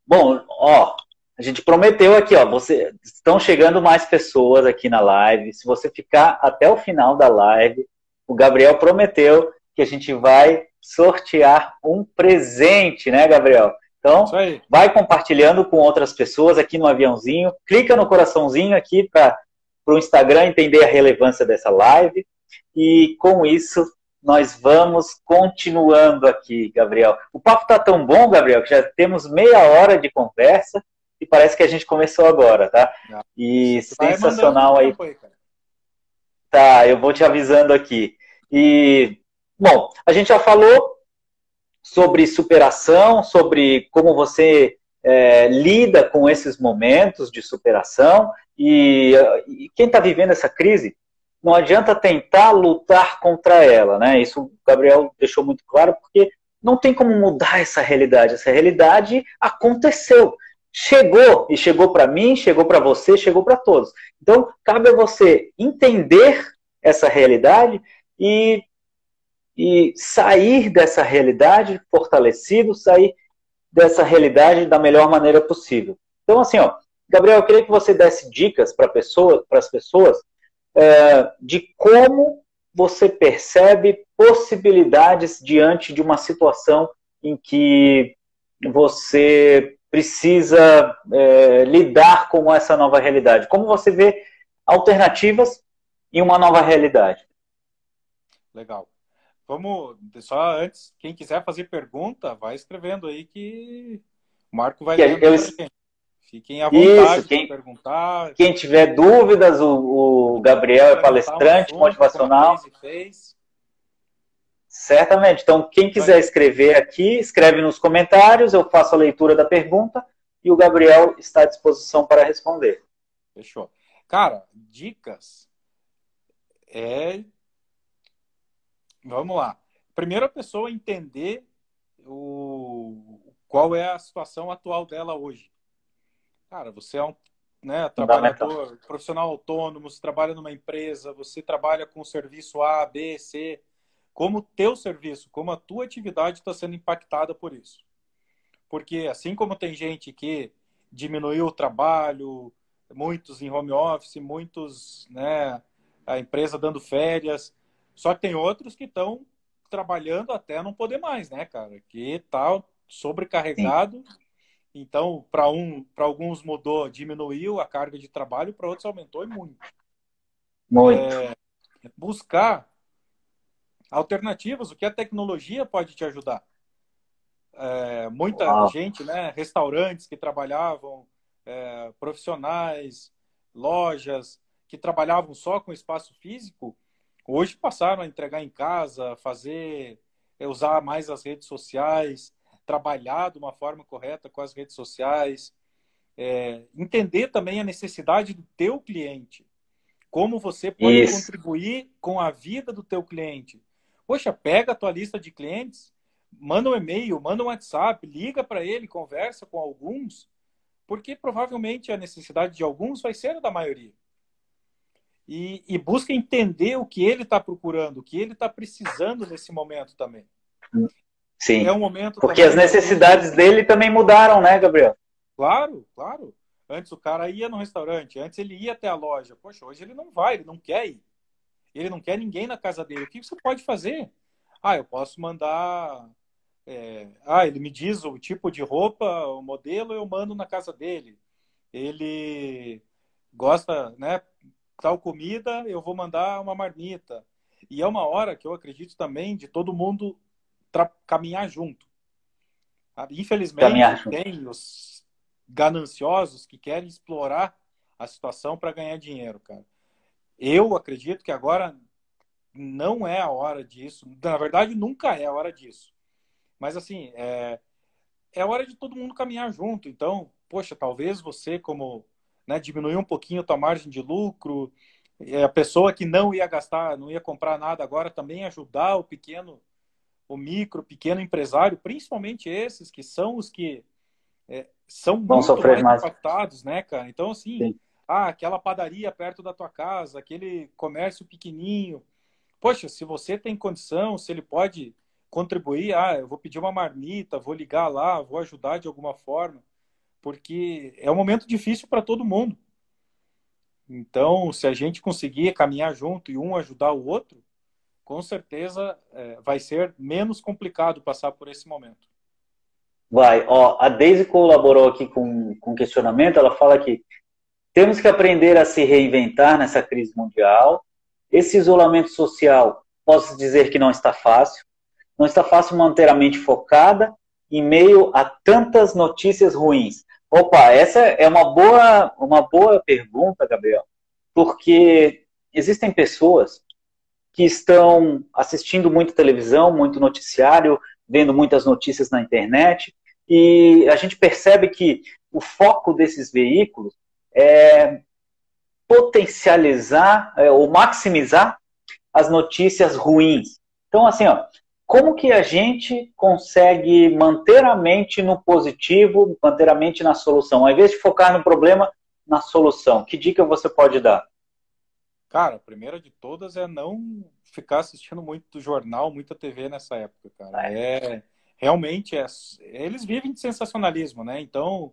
bom, ó, a gente prometeu aqui, ó, você estão chegando mais pessoas aqui na live. Se você ficar até o final da live, o Gabriel prometeu que a gente vai sortear um presente, né, Gabriel? Então, vai compartilhando com outras pessoas aqui no aviãozinho, clica no coraçãozinho aqui para para o Instagram entender a relevância dessa live. E com isso, nós vamos continuando aqui, Gabriel. O papo está tão bom, Gabriel, que já temos meia hora de conversa e parece que a gente começou agora, tá? E sensacional aí. Tá, eu vou te avisando aqui. E, bom, a gente já falou sobre superação, sobre como você é, lida com esses momentos de superação e, e quem está vivendo essa crise não adianta tentar lutar contra ela, né? Isso o Gabriel deixou muito claro porque não tem como mudar essa realidade. Essa realidade aconteceu, chegou e chegou para mim, chegou para você, chegou para todos. Então cabe a você entender essa realidade e e sair dessa realidade fortalecido, sair dessa realidade da melhor maneira possível. Então, assim, ó, Gabriel, eu queria que você desse dicas para pessoa, as pessoas é, de como você percebe possibilidades diante de uma situação em que você precisa é, lidar com essa nova realidade. Como você vê alternativas em uma nova realidade? Legal. Vamos, só antes, quem quiser fazer pergunta, vai escrevendo aí que o Marco vai ler. Eu... Fiquem à vontade Isso, quem, perguntar. Quem tiver dúvidas, o, o Gabriel é palestrante motivacional. Certamente. Então, quem quiser escrever aqui, escreve nos comentários, eu faço a leitura da pergunta e o Gabriel está à disposição para responder. Fechou. Cara, dicas é. Vamos lá. Primeiro a pessoa entender o... qual é a situação atual dela hoje. Cara, você é um né, trabalhador, profissional autônomo, você trabalha numa empresa, você trabalha com serviço A, B, C, como teu serviço, como a tua atividade está sendo impactada por isso. Porque assim como tem gente que diminuiu o trabalho, muitos em home office, muitos, né, a empresa dando férias, só que tem outros que estão trabalhando até não poder mais, né, cara? Que tá sobrecarregado. Sim. Então, para um, para alguns mudou, diminuiu a carga de trabalho, para outros aumentou e muito. Muito. É, buscar alternativas, o que a tecnologia pode te ajudar. É, muita Uau. gente, né, restaurantes que trabalhavam, é, profissionais, lojas que trabalhavam só com espaço físico, hoje passaram a entregar em casa, fazer, é, usar mais as redes sociais, trabalhar de uma forma correta com as redes sociais, é, entender também a necessidade do teu cliente, como você pode Isso. contribuir com a vida do teu cliente. Poxa, pega a tua lista de clientes, manda um e-mail, manda um WhatsApp, liga para ele, conversa com alguns, porque provavelmente a necessidade de alguns vai ser a da maioria. E, e busca entender o que ele está procurando, o que ele está precisando nesse momento também. Sim. É um momento Porque as necessidades dele também mudaram, né, Gabriel? Claro, claro. Antes o cara ia no restaurante, antes ele ia até a loja. Poxa, hoje ele não vai, ele não quer ir. Ele não quer ninguém na casa dele. O que você pode fazer? Ah, eu posso mandar. É... Ah, ele me diz o tipo de roupa, o modelo, eu mando na casa dele. Ele gosta, né? Tal comida, eu vou mandar uma marmita. E é uma hora que eu acredito também de todo mundo caminhar junto. Infelizmente, caminhar tem os gananciosos que querem explorar a situação para ganhar dinheiro, cara. Eu acredito que agora não é a hora disso. Na verdade, nunca é a hora disso. Mas, assim, é, é hora de todo mundo caminhar junto. Então, poxa, talvez você, como né, diminuir um pouquinho a tua margem de lucro, a pessoa que não ia gastar, não ia comprar nada agora, também ajudar o pequeno o micro, pequeno empresário, principalmente esses que são os que é, são Vão muito mais, mais impactados, né, cara? Então, assim, Sim. ah, aquela padaria perto da tua casa, aquele comércio pequenininho. Poxa, se você tem condição, se ele pode contribuir, ah, eu vou pedir uma marmita, vou ligar lá, vou ajudar de alguma forma, porque é um momento difícil para todo mundo. Então, se a gente conseguir caminhar junto e um ajudar o outro, com certeza é, vai ser menos complicado passar por esse momento. Vai. Ó, a Daisy colaborou aqui com, com questionamento. Ela fala que temos que aprender a se reinventar nessa crise mundial. Esse isolamento social, posso dizer que não está fácil. Não está fácil manter a mente focada em meio a tantas notícias ruins. Opa, essa é uma boa, uma boa pergunta, Gabriel, porque existem pessoas que estão assistindo muito televisão, muito noticiário, vendo muitas notícias na internet, e a gente percebe que o foco desses veículos é potencializar é, ou maximizar as notícias ruins. Então, assim, ó, como que a gente consegue manter a mente no positivo, manter a mente na solução, ao invés de focar no problema, na solução? Que dica você pode dar? Cara, a primeira de todas é não ficar assistindo muito jornal, muita TV nessa época, cara. É realmente é, eles vivem de sensacionalismo, né? Então,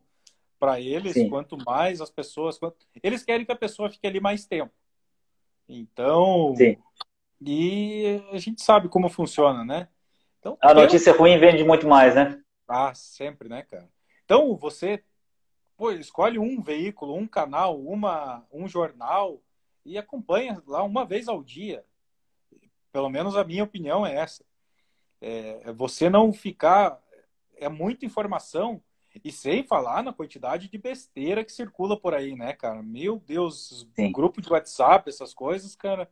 para eles, Sim. quanto mais as pessoas, quanto, eles querem que a pessoa fique ali mais tempo. Então, Sim. E a gente sabe como funciona, né? Então, a notícia ruim vende muito mais, né? Ah, sempre, né, cara? Então, você pô, escolhe um veículo, um canal, uma, um jornal e acompanha lá uma vez ao dia. Pelo menos a minha opinião é essa. É, é você não ficar. É muita informação e sem falar na quantidade de besteira que circula por aí, né, cara? Meu Deus, Sim. grupo de WhatsApp, essas coisas, cara,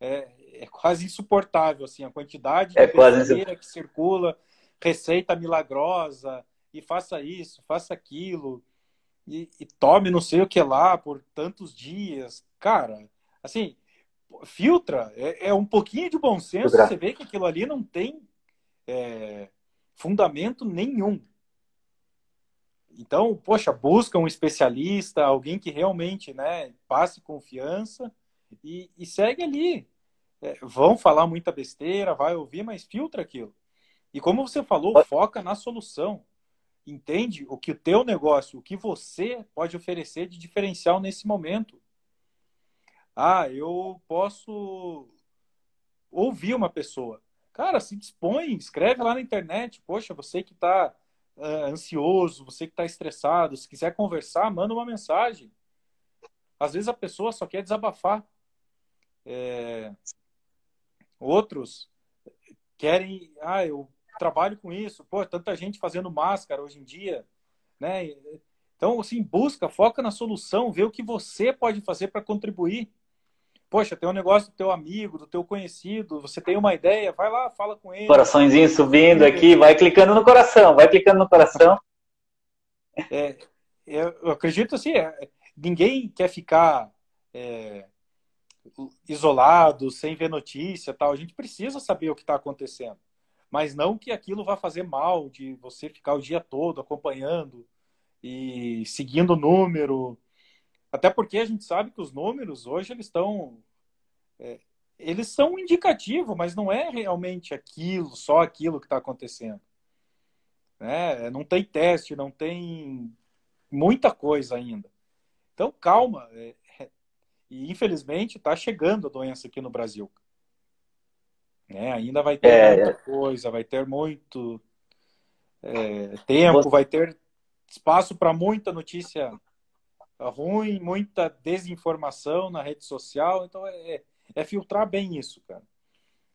é, é quase insuportável, assim, a quantidade é de quase que circula, receita milagrosa, e faça isso, faça aquilo, e, e, tome não sei o que lá por tantos dias. Cara, assim, filtra, é, é um pouquinho de bom senso, você vê que aquilo ali não tem é, fundamento nenhum. Então, poxa, busca um especialista, alguém que realmente né, passe confiança e, e segue ali. É, vão falar muita besteira, vai ouvir, mas filtra aquilo. E como você falou, foca na solução. Entende o que o teu negócio, o que você pode oferecer de diferencial nesse momento. Ah, eu posso ouvir uma pessoa. Cara, se dispõe, escreve lá na internet. Poxa, você que está uh, é, ansioso, você que está estressado, se quiser conversar, manda uma mensagem. Às vezes a pessoa só quer desabafar. É... Outros querem, ah, eu trabalho com isso, pô, tanta gente fazendo máscara hoje em dia, né? Então, assim, busca, foca na solução, vê o que você pode fazer para contribuir. Poxa, tem um negócio do teu amigo, do teu conhecido, você tem uma ideia, vai lá, fala com ele. Coraçãozinho subindo aqui, vai clicando no coração, vai clicando no coração. É, eu acredito assim, é, ninguém quer ficar é, isolado, sem ver notícia tal. A gente precisa saber o que está acontecendo. Mas não que aquilo vá fazer mal de você ficar o dia todo acompanhando e seguindo o número. Até porque a gente sabe que os números hoje eles estão. É, eles são um indicativo, mas não é realmente aquilo, só aquilo que está acontecendo. Né? Não tem teste, não tem muita coisa ainda. Então, calma. É, e infelizmente está chegando a doença aqui no Brasil. É, ainda vai ter é, muita coisa, vai ter muito é, tempo, Você... vai ter espaço para muita notícia ruim, muita desinformação na rede social. Então é, é, é filtrar bem isso, cara.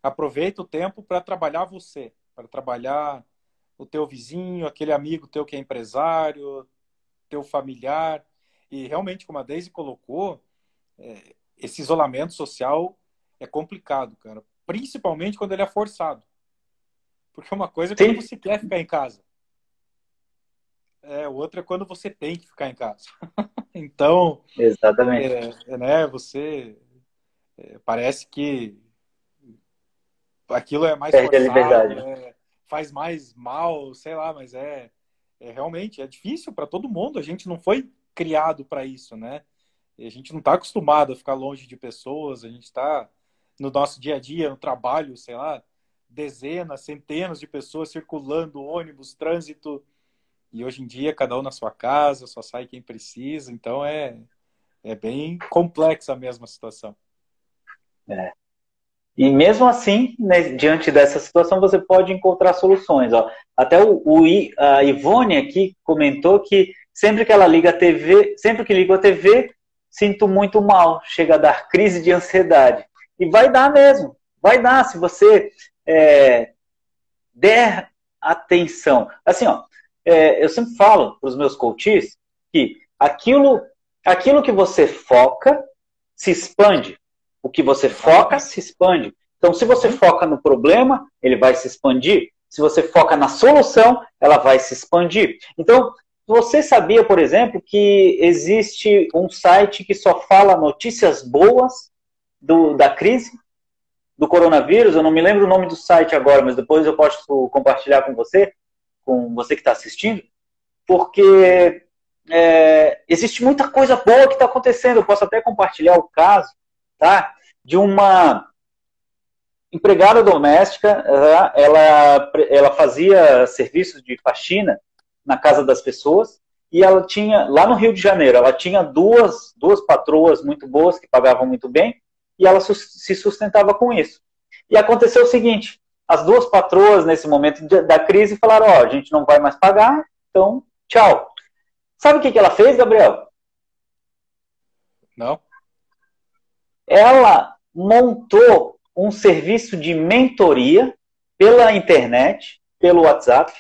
Aproveita o tempo para trabalhar você, para trabalhar o teu vizinho, aquele amigo teu que é empresário, teu familiar. E realmente, como a Daisy colocou, é, esse isolamento social é complicado, cara. Principalmente quando ele é forçado. Porque uma coisa é quando você quer ficar em casa. É, outra é quando você tem que ficar em casa. então, exatamente. É, é, né, você é, parece que aquilo é mais Perde forçado, a liberdade. É, faz mais mal, sei lá, mas é, é realmente é difícil para todo mundo. A gente não foi criado para isso, né? A gente não está acostumado a ficar longe de pessoas. A gente está no nosso dia a dia, no trabalho, sei lá, dezenas, centenas de pessoas circulando, ônibus, trânsito e hoje em dia, cada um na sua casa, só sai quem precisa. Então, é, é bem complexa a mesma situação. É. E mesmo assim, né, diante dessa situação, você pode encontrar soluções. Ó. Até o, o, a Ivone aqui comentou que sempre que ela liga a TV, sempre que liga a TV, sinto muito mal, chega a dar crise de ansiedade. E vai dar mesmo, vai dar, se você é, der atenção. Assim, ó, é, eu sempre falo para os meus coaches que aquilo, aquilo que você foca se expande. O que você foca se expande. Então, se você foca no problema, ele vai se expandir. Se você foca na solução, ela vai se expandir. Então, você sabia, por exemplo, que existe um site que só fala notícias boas do, da crise do coronavírus? Eu não me lembro o nome do site agora, mas depois eu posso compartilhar com você com você que está assistindo, porque é, existe muita coisa boa que está acontecendo. Eu posso até compartilhar o caso tá, de uma empregada doméstica, ela, ela fazia serviços de faxina na casa das pessoas e ela tinha, lá no Rio de Janeiro, ela tinha duas, duas patroas muito boas que pagavam muito bem e ela se sustentava com isso. E aconteceu o seguinte, as duas patroas, nesse momento da crise, falaram: Ó, oh, a gente não vai mais pagar, então tchau. Sabe o que, que ela fez, Gabriel? Não. Ela montou um serviço de mentoria pela internet, pelo WhatsApp,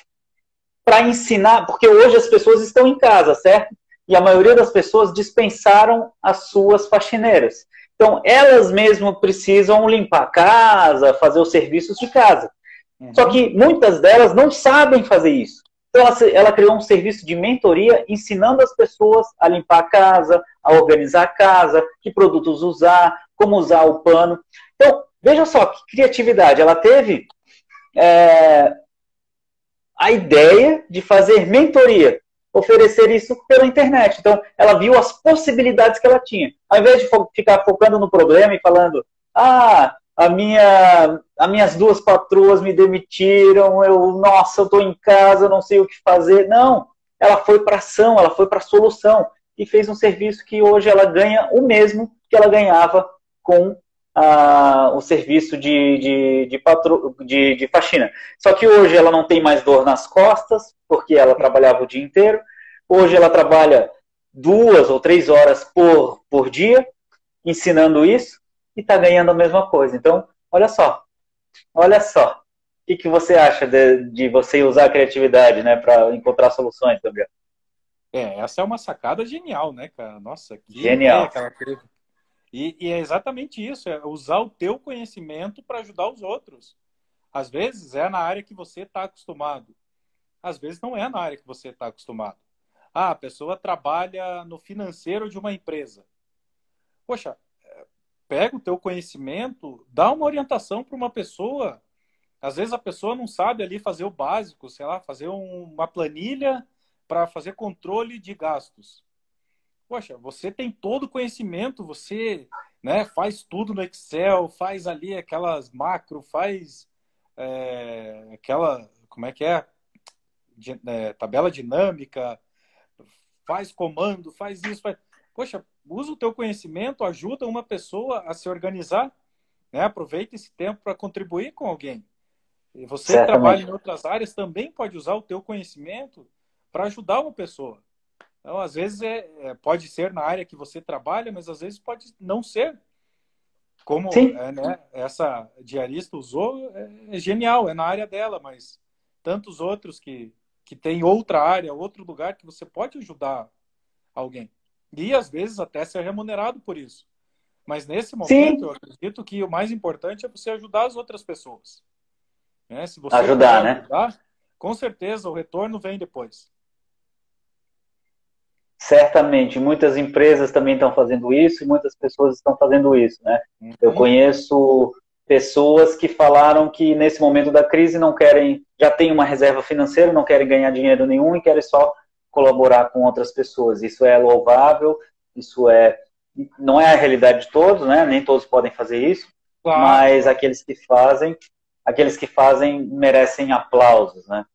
para ensinar, porque hoje as pessoas estão em casa, certo? E a maioria das pessoas dispensaram as suas faxineiras. Então, elas mesmas precisam limpar a casa, fazer os serviços de casa. Uhum. Só que muitas delas não sabem fazer isso. Então, ela, ela, criou um serviço de mentoria ensinando as pessoas a limpar a casa, a organizar a casa, que produtos usar, como usar o pano. Então, veja só que criatividade. Ela teve é, a ideia de fazer mentoria, oferecer isso pela internet. Então, ela viu as possibilidades que ela tinha. Ao invés de ficar focando no problema e falando, ah, a minha, as minhas duas patroas me demitiram, eu, nossa, eu estou em casa, não sei o que fazer. Não, ela foi para ação, ela foi para solução e fez um serviço que hoje ela ganha o mesmo que ela ganhava com a, o serviço de, de, de, patro, de, de faxina. Só que hoje ela não tem mais dor nas costas, porque ela trabalhava o dia inteiro. Hoje ela trabalha duas ou três horas por, por dia ensinando isso e está ganhando a mesma coisa. Então, olha só, olha só. O que, que você acha de, de você usar a criatividade né, para encontrar soluções, Gabriel? É, essa é uma sacada genial, né, cara? Nossa, que genial. E, e, é exatamente isso, é usar o teu conhecimento para ajudar os outros. Às vezes é na área que você está acostumado. Às vezes não é na área que você está acostumado. Ah, a pessoa trabalha no financeiro de uma empresa. Poxa, pega o teu conhecimento, dá uma orientação para uma pessoa. Às vezes a pessoa não sabe ali fazer o básico, sei lá, fazer um, uma planilha para fazer controle de gastos. Poxa, você tem todo o conhecimento, você né, faz tudo no Excel, faz ali aquelas macro, faz é, aquela, como é que é? É, tabela dinâmica, faz comando, faz isso, faz... Poxa, usa o teu conhecimento, ajuda uma pessoa a se organizar, né? Aproveita esse tempo para contribuir com alguém. E você que trabalha em outras áreas também pode usar o teu conhecimento para ajudar uma pessoa. Então, às vezes, é, é, pode ser na área que você trabalha, mas às vezes pode não ser. Como é, né, essa diarista usou, é, é, genial, é na área dela, mas tantos outros que, que tem outra área, outro lugar que você pode ajudar alguém. E às vezes até ser remunerado por isso. Mas nesse momento, Sim. eu acredito que o mais importante é você ajudar as outras pessoas. Né? Se você ajudar, né? Ajudar, com certeza o retorno vem depois. Certamente, muitas empresas também estão fazendo isso e muitas pessoas estão fazendo isso, né? Uhum. Eu conheço pessoas que falaram que nesse momento da crise não querem, já tem uma reserva financeira, não querem ganhar dinheiro nenhum e querem só colaborar com outras pessoas. Isso é louvável, isso é não é a realidade de todos, né? Nem todos podem fazer isso, claro. mas aqueles que fazem, aqueles que fazem merecem aplausos, né?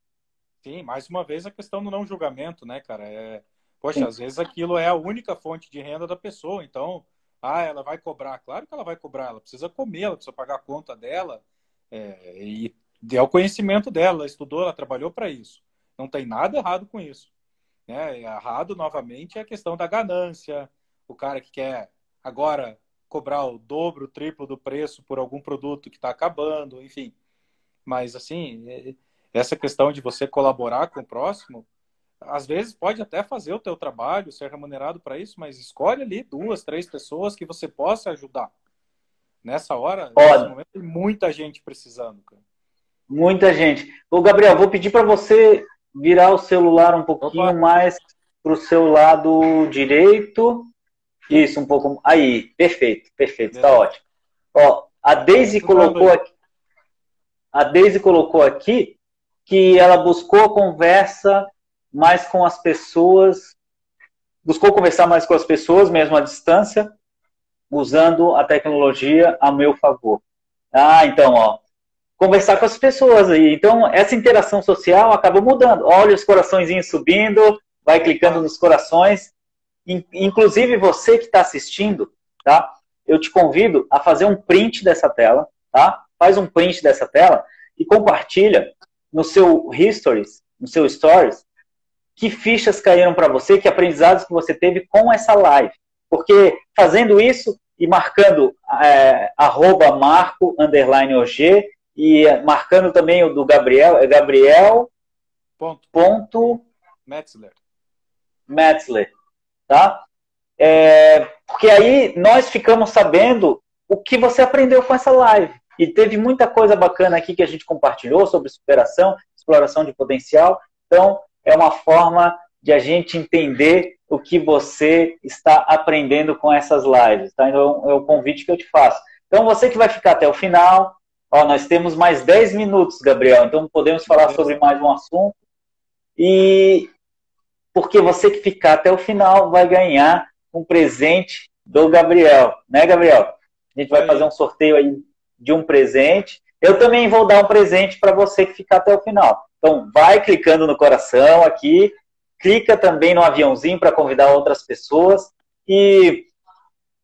Sim, mais uma vez a questão do não julgamento, né, cara? É Poxa, Sim. às vezes aquilo é a única fonte de renda da pessoa, então, ah, ela vai cobrar. Claro que ela vai cobrar, ela precisa comer, ela precisa pagar a conta dela, é, e é o conhecimento dela, ela estudou, ela trabalhou para isso. Não tem nada errado com isso. Né? Errado, novamente, é a questão da ganância, o cara que quer agora cobrar o dobro, o triplo do preço por algum produto que está acabando, enfim. Mas, assim, é, essa questão de você colaborar com o próximo, às vezes pode até fazer o teu trabalho, ser remunerado para isso, mas escolhe ali duas, três pessoas que você possa ajudar. Nessa hora, nesse momento, tem muita gente precisando. Cara. Muita gente. Ô, Gabriel, vou pedir para você virar o celular um pouquinho Opa. mais para o seu lado direito. Isso, um pouco. Aí, perfeito, perfeito, está ótimo. Ó, a Daisy colocou aqui. A Daisy colocou aqui que ela buscou a conversa mais com as pessoas, buscou conversar mais com as pessoas, mesmo à distância, usando a tecnologia a meu favor. Ah, então, ó, conversar com as pessoas aí. Então, essa interação social acaba mudando. Olha os coraçõezinhos subindo, vai clicando nos corações. Inclusive, você que está assistindo, tá? Eu te convido a fazer um print dessa tela, tá? Faz um print dessa tela e compartilha no seu Histories, no seu Stories, que fichas caíram para você, que aprendizados que você teve com essa live. Porque fazendo isso e marcando é, arroba marco, underline OG, e marcando também o do Gabriel, é Gabriel ponto, ponto Metzler. Metzler, tá? é, porque aí nós ficamos sabendo o que você aprendeu com essa live. E teve muita coisa bacana aqui que a gente compartilhou sobre superação, exploração de potencial. Então, é uma forma de a gente entender o que você está aprendendo com essas lives. Tá? Então, é o convite que eu te faço. Então, você que vai ficar até o final, ó, nós temos mais 10 minutos, Gabriel, então podemos falar sobre mais um assunto. E porque você que ficar até o final vai ganhar um presente do Gabriel, né, Gabriel? A gente vai fazer um sorteio aí de um presente. Eu também vou dar um presente para você que ficar até o final. Então, vai clicando no coração aqui, clica também no aviãozinho para convidar outras pessoas. E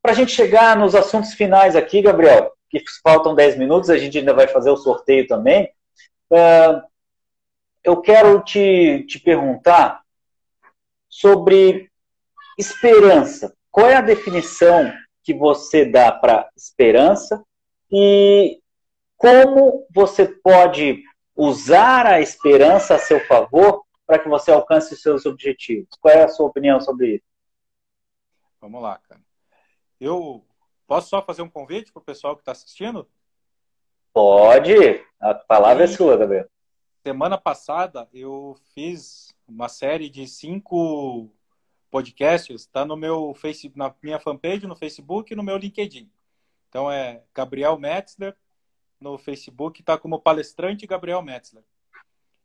para a gente chegar nos assuntos finais aqui, Gabriel, que faltam 10 minutos, a gente ainda vai fazer o sorteio também. Uh, eu quero te, te perguntar sobre esperança. Qual é a definição que você dá para esperança e como você pode usar a esperança a seu favor para que você alcance os seus objetivos? Qual é a sua opinião sobre isso? Vamos lá, cara. Eu posso só fazer um convite para o pessoal que está assistindo? Pode. A palavra e, é sua, Gabriel. Semana passada eu fiz uma série de cinco podcasts, está no meu face, na minha fanpage no Facebook e no meu LinkedIn. Então é Gabriel Metzler no Facebook, está como palestrante Gabriel Metzler.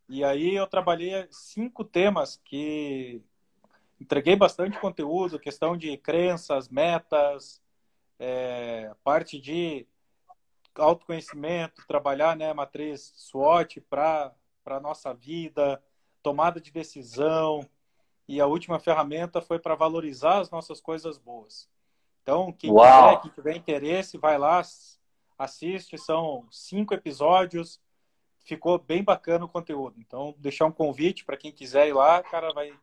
E aí eu trabalhei cinco temas que entreguei bastante conteúdo, questão de crenças, metas, é, parte de autoconhecimento, trabalhar né, matriz SWOT para a nossa vida, tomada de decisão, e a última ferramenta foi para valorizar as nossas coisas boas. Então, quem Uau. quiser, quem tiver interesse, vai lá, assiste. São cinco episódios. Ficou bem bacana o conteúdo. Então, deixar um convite para quem quiser ir lá, cara, vai.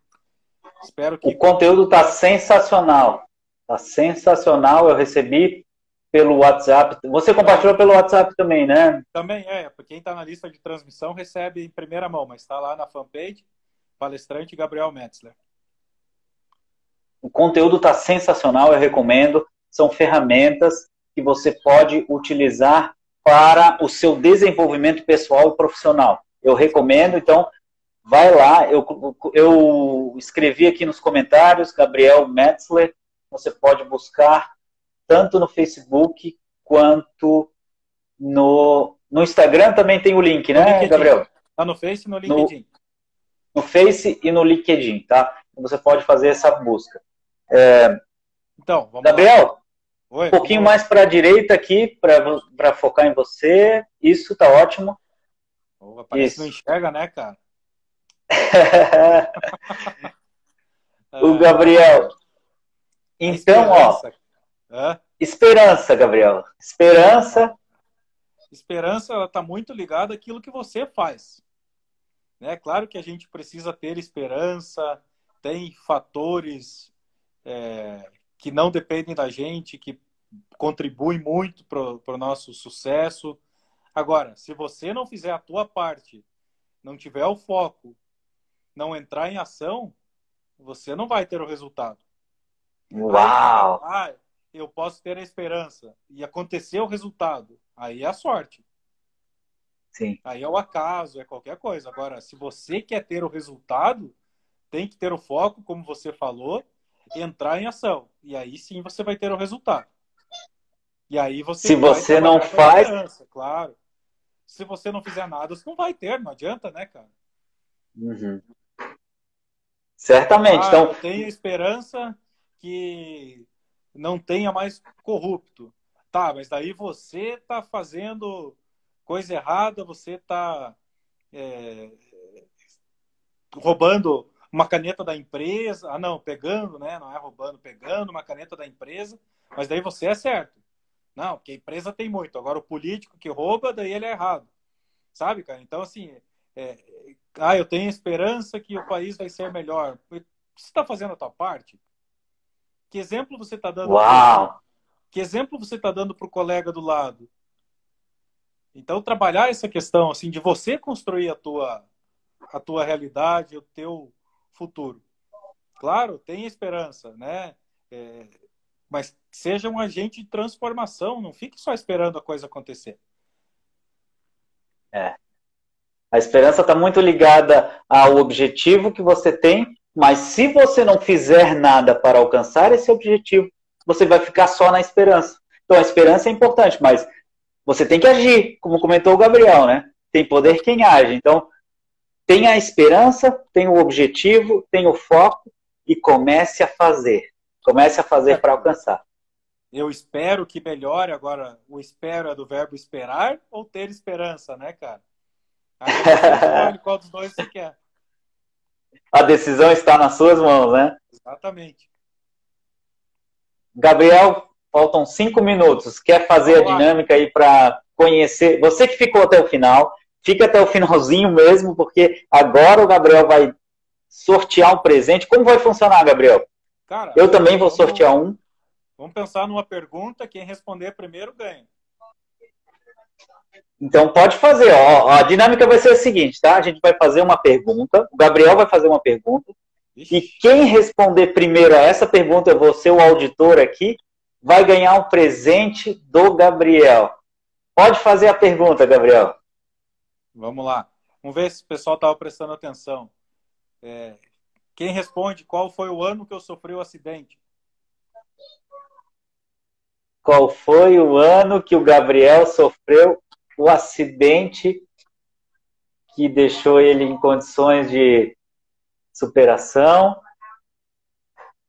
Espero que. O conteúdo está sensacional. Está sensacional. Eu recebi pelo WhatsApp. Você compartilhou pelo WhatsApp também, né? Também é. Quem está na lista de transmissão recebe em primeira mão, mas está lá na fanpage palestrante Gabriel Metzler. O conteúdo está sensacional, eu recomendo. São ferramentas que você pode utilizar para o seu desenvolvimento pessoal e profissional. Eu recomendo, então, vai lá. Eu, eu escrevi aqui nos comentários, Gabriel Metzler. Você pode buscar tanto no Facebook quanto no, no Instagram também tem o link, né, Gabriel? Tá no Face e no LinkedIn. No, no Face e no LinkedIn, tá? Você pode fazer essa busca. É... Então, vamos Gabriel, Oi, um pouquinho mais para a direita aqui, para focar em você. Isso tá ótimo. Oh, parece Isso. não enxerga, né, cara? o Gabriel. Então, esperança. ó. Hã? Esperança, Gabriel. Esperança. Esperança, ela tá muito ligada àquilo que você faz. Né? Claro que a gente precisa ter esperança, tem fatores é, que não dependem da gente, que contribuem muito para o nosso sucesso. Agora, se você não fizer a tua parte, não tiver o foco, não entrar em ação, você não vai ter o resultado. Uau! Ah, eu posso ter a esperança e acontecer o resultado. Aí é a sorte. Sim. Aí é o acaso, é qualquer coisa. Agora, se você quer ter o resultado, tem que ter o foco, como você falou, entrar em ação. E aí sim você vai ter o resultado. E aí você. Se você não faz. Claro. Se você não fizer nada, você não vai ter, não adianta, né, cara? Uhum. Certamente. Ah, então... Eu tenho esperança que não tenha mais corrupto. Tá, mas daí você tá fazendo coisa errada, você está é, roubando uma caneta da empresa. Ah, não, pegando, né? Não é roubando, pegando uma caneta da empresa, mas daí você é certo. Não, porque a empresa tem muito. Agora, o político que rouba, daí ele é errado. Sabe, cara? Então, assim, é, ah, eu tenho esperança que o país vai ser melhor. Você está fazendo a tua parte? Que exemplo você está dando? Uau! Que exemplo você está dando para o colega do lado? Então, trabalhar essa questão assim de você construir a tua, a tua realidade, o teu futuro. Claro, tem esperança, né? É, mas seja um agente de transformação, não fique só esperando a coisa acontecer. É. A esperança está muito ligada ao objetivo que você tem, mas se você não fizer nada para alcançar esse objetivo, você vai ficar só na esperança. Então a esperança é importante, mas você tem que agir, como comentou o Gabriel, né? Tem poder quem age. Então, tenha a esperança, tenha o objetivo, tenha o foco e comece a fazer. Comece a fazer para alcançar. Eu espero que melhore. Agora, o espero é do verbo esperar ou ter esperança, né, cara? Qual dos dois você quer. A decisão está nas suas mãos, né? Exatamente. Gabriel, faltam cinco minutos. Quer fazer a dinâmica aí para conhecer? Você que ficou até o final, fica até o finalzinho mesmo, porque agora o Gabriel vai sortear um presente. Como vai funcionar, Gabriel? Cara, eu também vou sortear um. Vamos pensar numa pergunta. Quem responder primeiro ganha. Então pode fazer. Ó, a dinâmica vai ser a seguinte, tá? A gente vai fazer uma pergunta. O Gabriel vai fazer uma pergunta. Ixi. E quem responder primeiro a essa pergunta, eu vou ser o auditor aqui, vai ganhar um presente do Gabriel. Pode fazer a pergunta, Gabriel. Vamos lá. Vamos ver se o pessoal estava prestando atenção. É, quem responde qual foi o ano que eu sofri o acidente? Qual foi o ano que o Gabriel sofreu o acidente que deixou ele em condições de superação?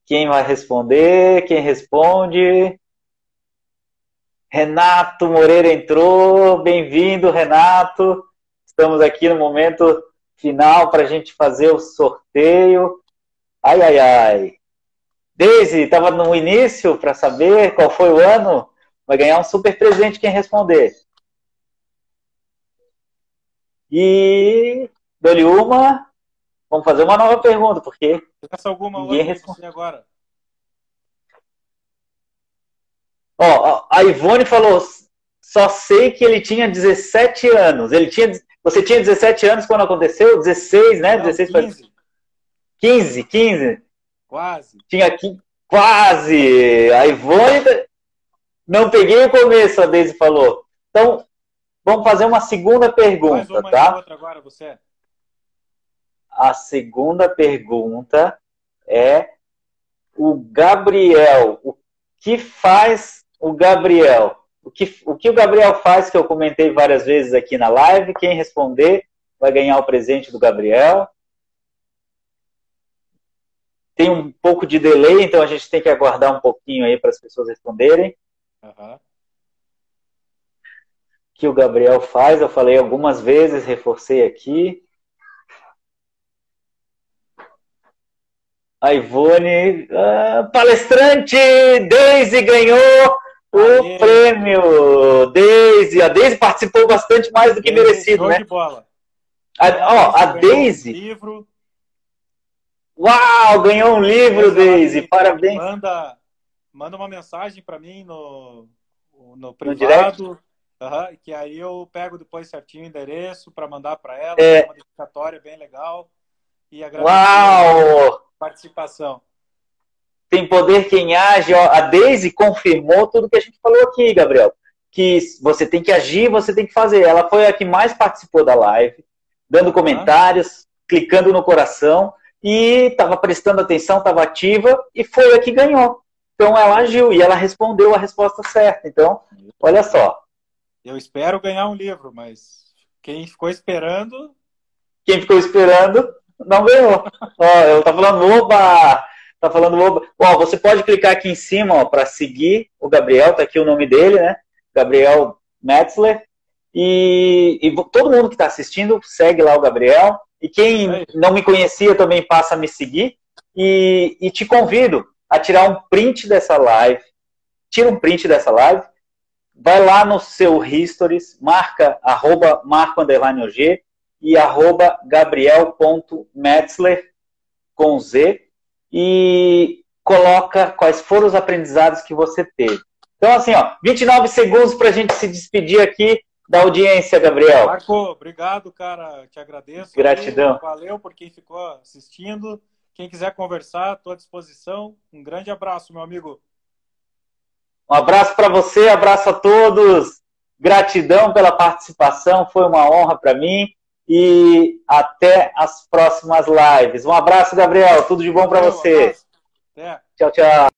Quem vai responder? Quem responde? Renato Moreira entrou. Bem-vindo, Renato. Estamos aqui no momento final para a gente fazer o sorteio. Ai, ai, ai. Daisy, estava no início para saber qual foi o ano. Vai ganhar um super presente quem responder. E dou-lhe uma. Vamos fazer uma nova pergunta, porque. Essa alguma ninguém responde agora. Ó, a Ivone falou: só sei que ele tinha 17 anos. Ele tinha você tinha 17 anos quando aconteceu? 16, né? Não, 16 15. 15, 15. Quase. Tinha aqui. Quase! A Ivone. Não peguei o começo, a Deise falou. Então, vamos fazer uma segunda pergunta, uma tá? agora. A segunda pergunta é o Gabriel. O que faz o Gabriel? O que, o que o Gabriel faz, que eu comentei várias vezes aqui na live, quem responder vai ganhar o presente do Gabriel. Tem um pouco de delay, então a gente tem que aguardar um pouquinho aí para as pessoas responderem. Uhum. que o Gabriel faz, eu falei algumas vezes, reforcei aqui. A Ivone, uh, palestrante, Daisy ganhou o Aê. prêmio Daisy. A Daisy participou bastante mais do que Daisy, merecido, né? De bola. A, ó, a Daisy. Um livro. Uau, ganhou um livro, Daisy. Parabéns. Manda, manda uma mensagem para mim no, no privado. No uhum, que aí eu pego depois certinho o endereço para mandar para ela. É uma dedicatória bem legal. E agradeço Uau! a participação tem poder quem age. A Daisy confirmou tudo que a gente falou aqui, Gabriel. Que você tem que agir, você tem que fazer. Ela foi a que mais participou da live, dando comentários, clicando no coração e estava prestando atenção, estava ativa e foi a que ganhou. Então ela agiu e ela respondeu a resposta certa. Então, olha só. Eu espero ganhar um livro, mas quem ficou esperando. Quem ficou esperando não ganhou. Ó, eu tava falando, oba! Tá falando, ó, você pode clicar aqui em cima, para seguir o Gabriel, tá aqui o nome dele, né? Gabriel Metzler. E, e todo mundo que está assistindo segue lá o Gabriel. E quem não me conhecia também passa a me seguir. E, e te convido a tirar um print dessa live. Tira um print dessa live. Vai lá no seu Histories, marca arroba marco underline OG e arroba gabriel.metzler com Z e coloca quais foram os aprendizados que você teve. Então, assim, ó, 29 segundos para a gente se despedir aqui da audiência, Gabriel. Marco, obrigado, cara. Te agradeço. Gratidão. Valeu por quem ficou assistindo. Quem quiser conversar, estou à disposição. Um grande abraço, meu amigo. Um abraço para você, abraço a todos. Gratidão pela participação, foi uma honra para mim. E até as próximas lives. Um abraço, Gabriel. Tudo de bom para você. Tchau, tchau.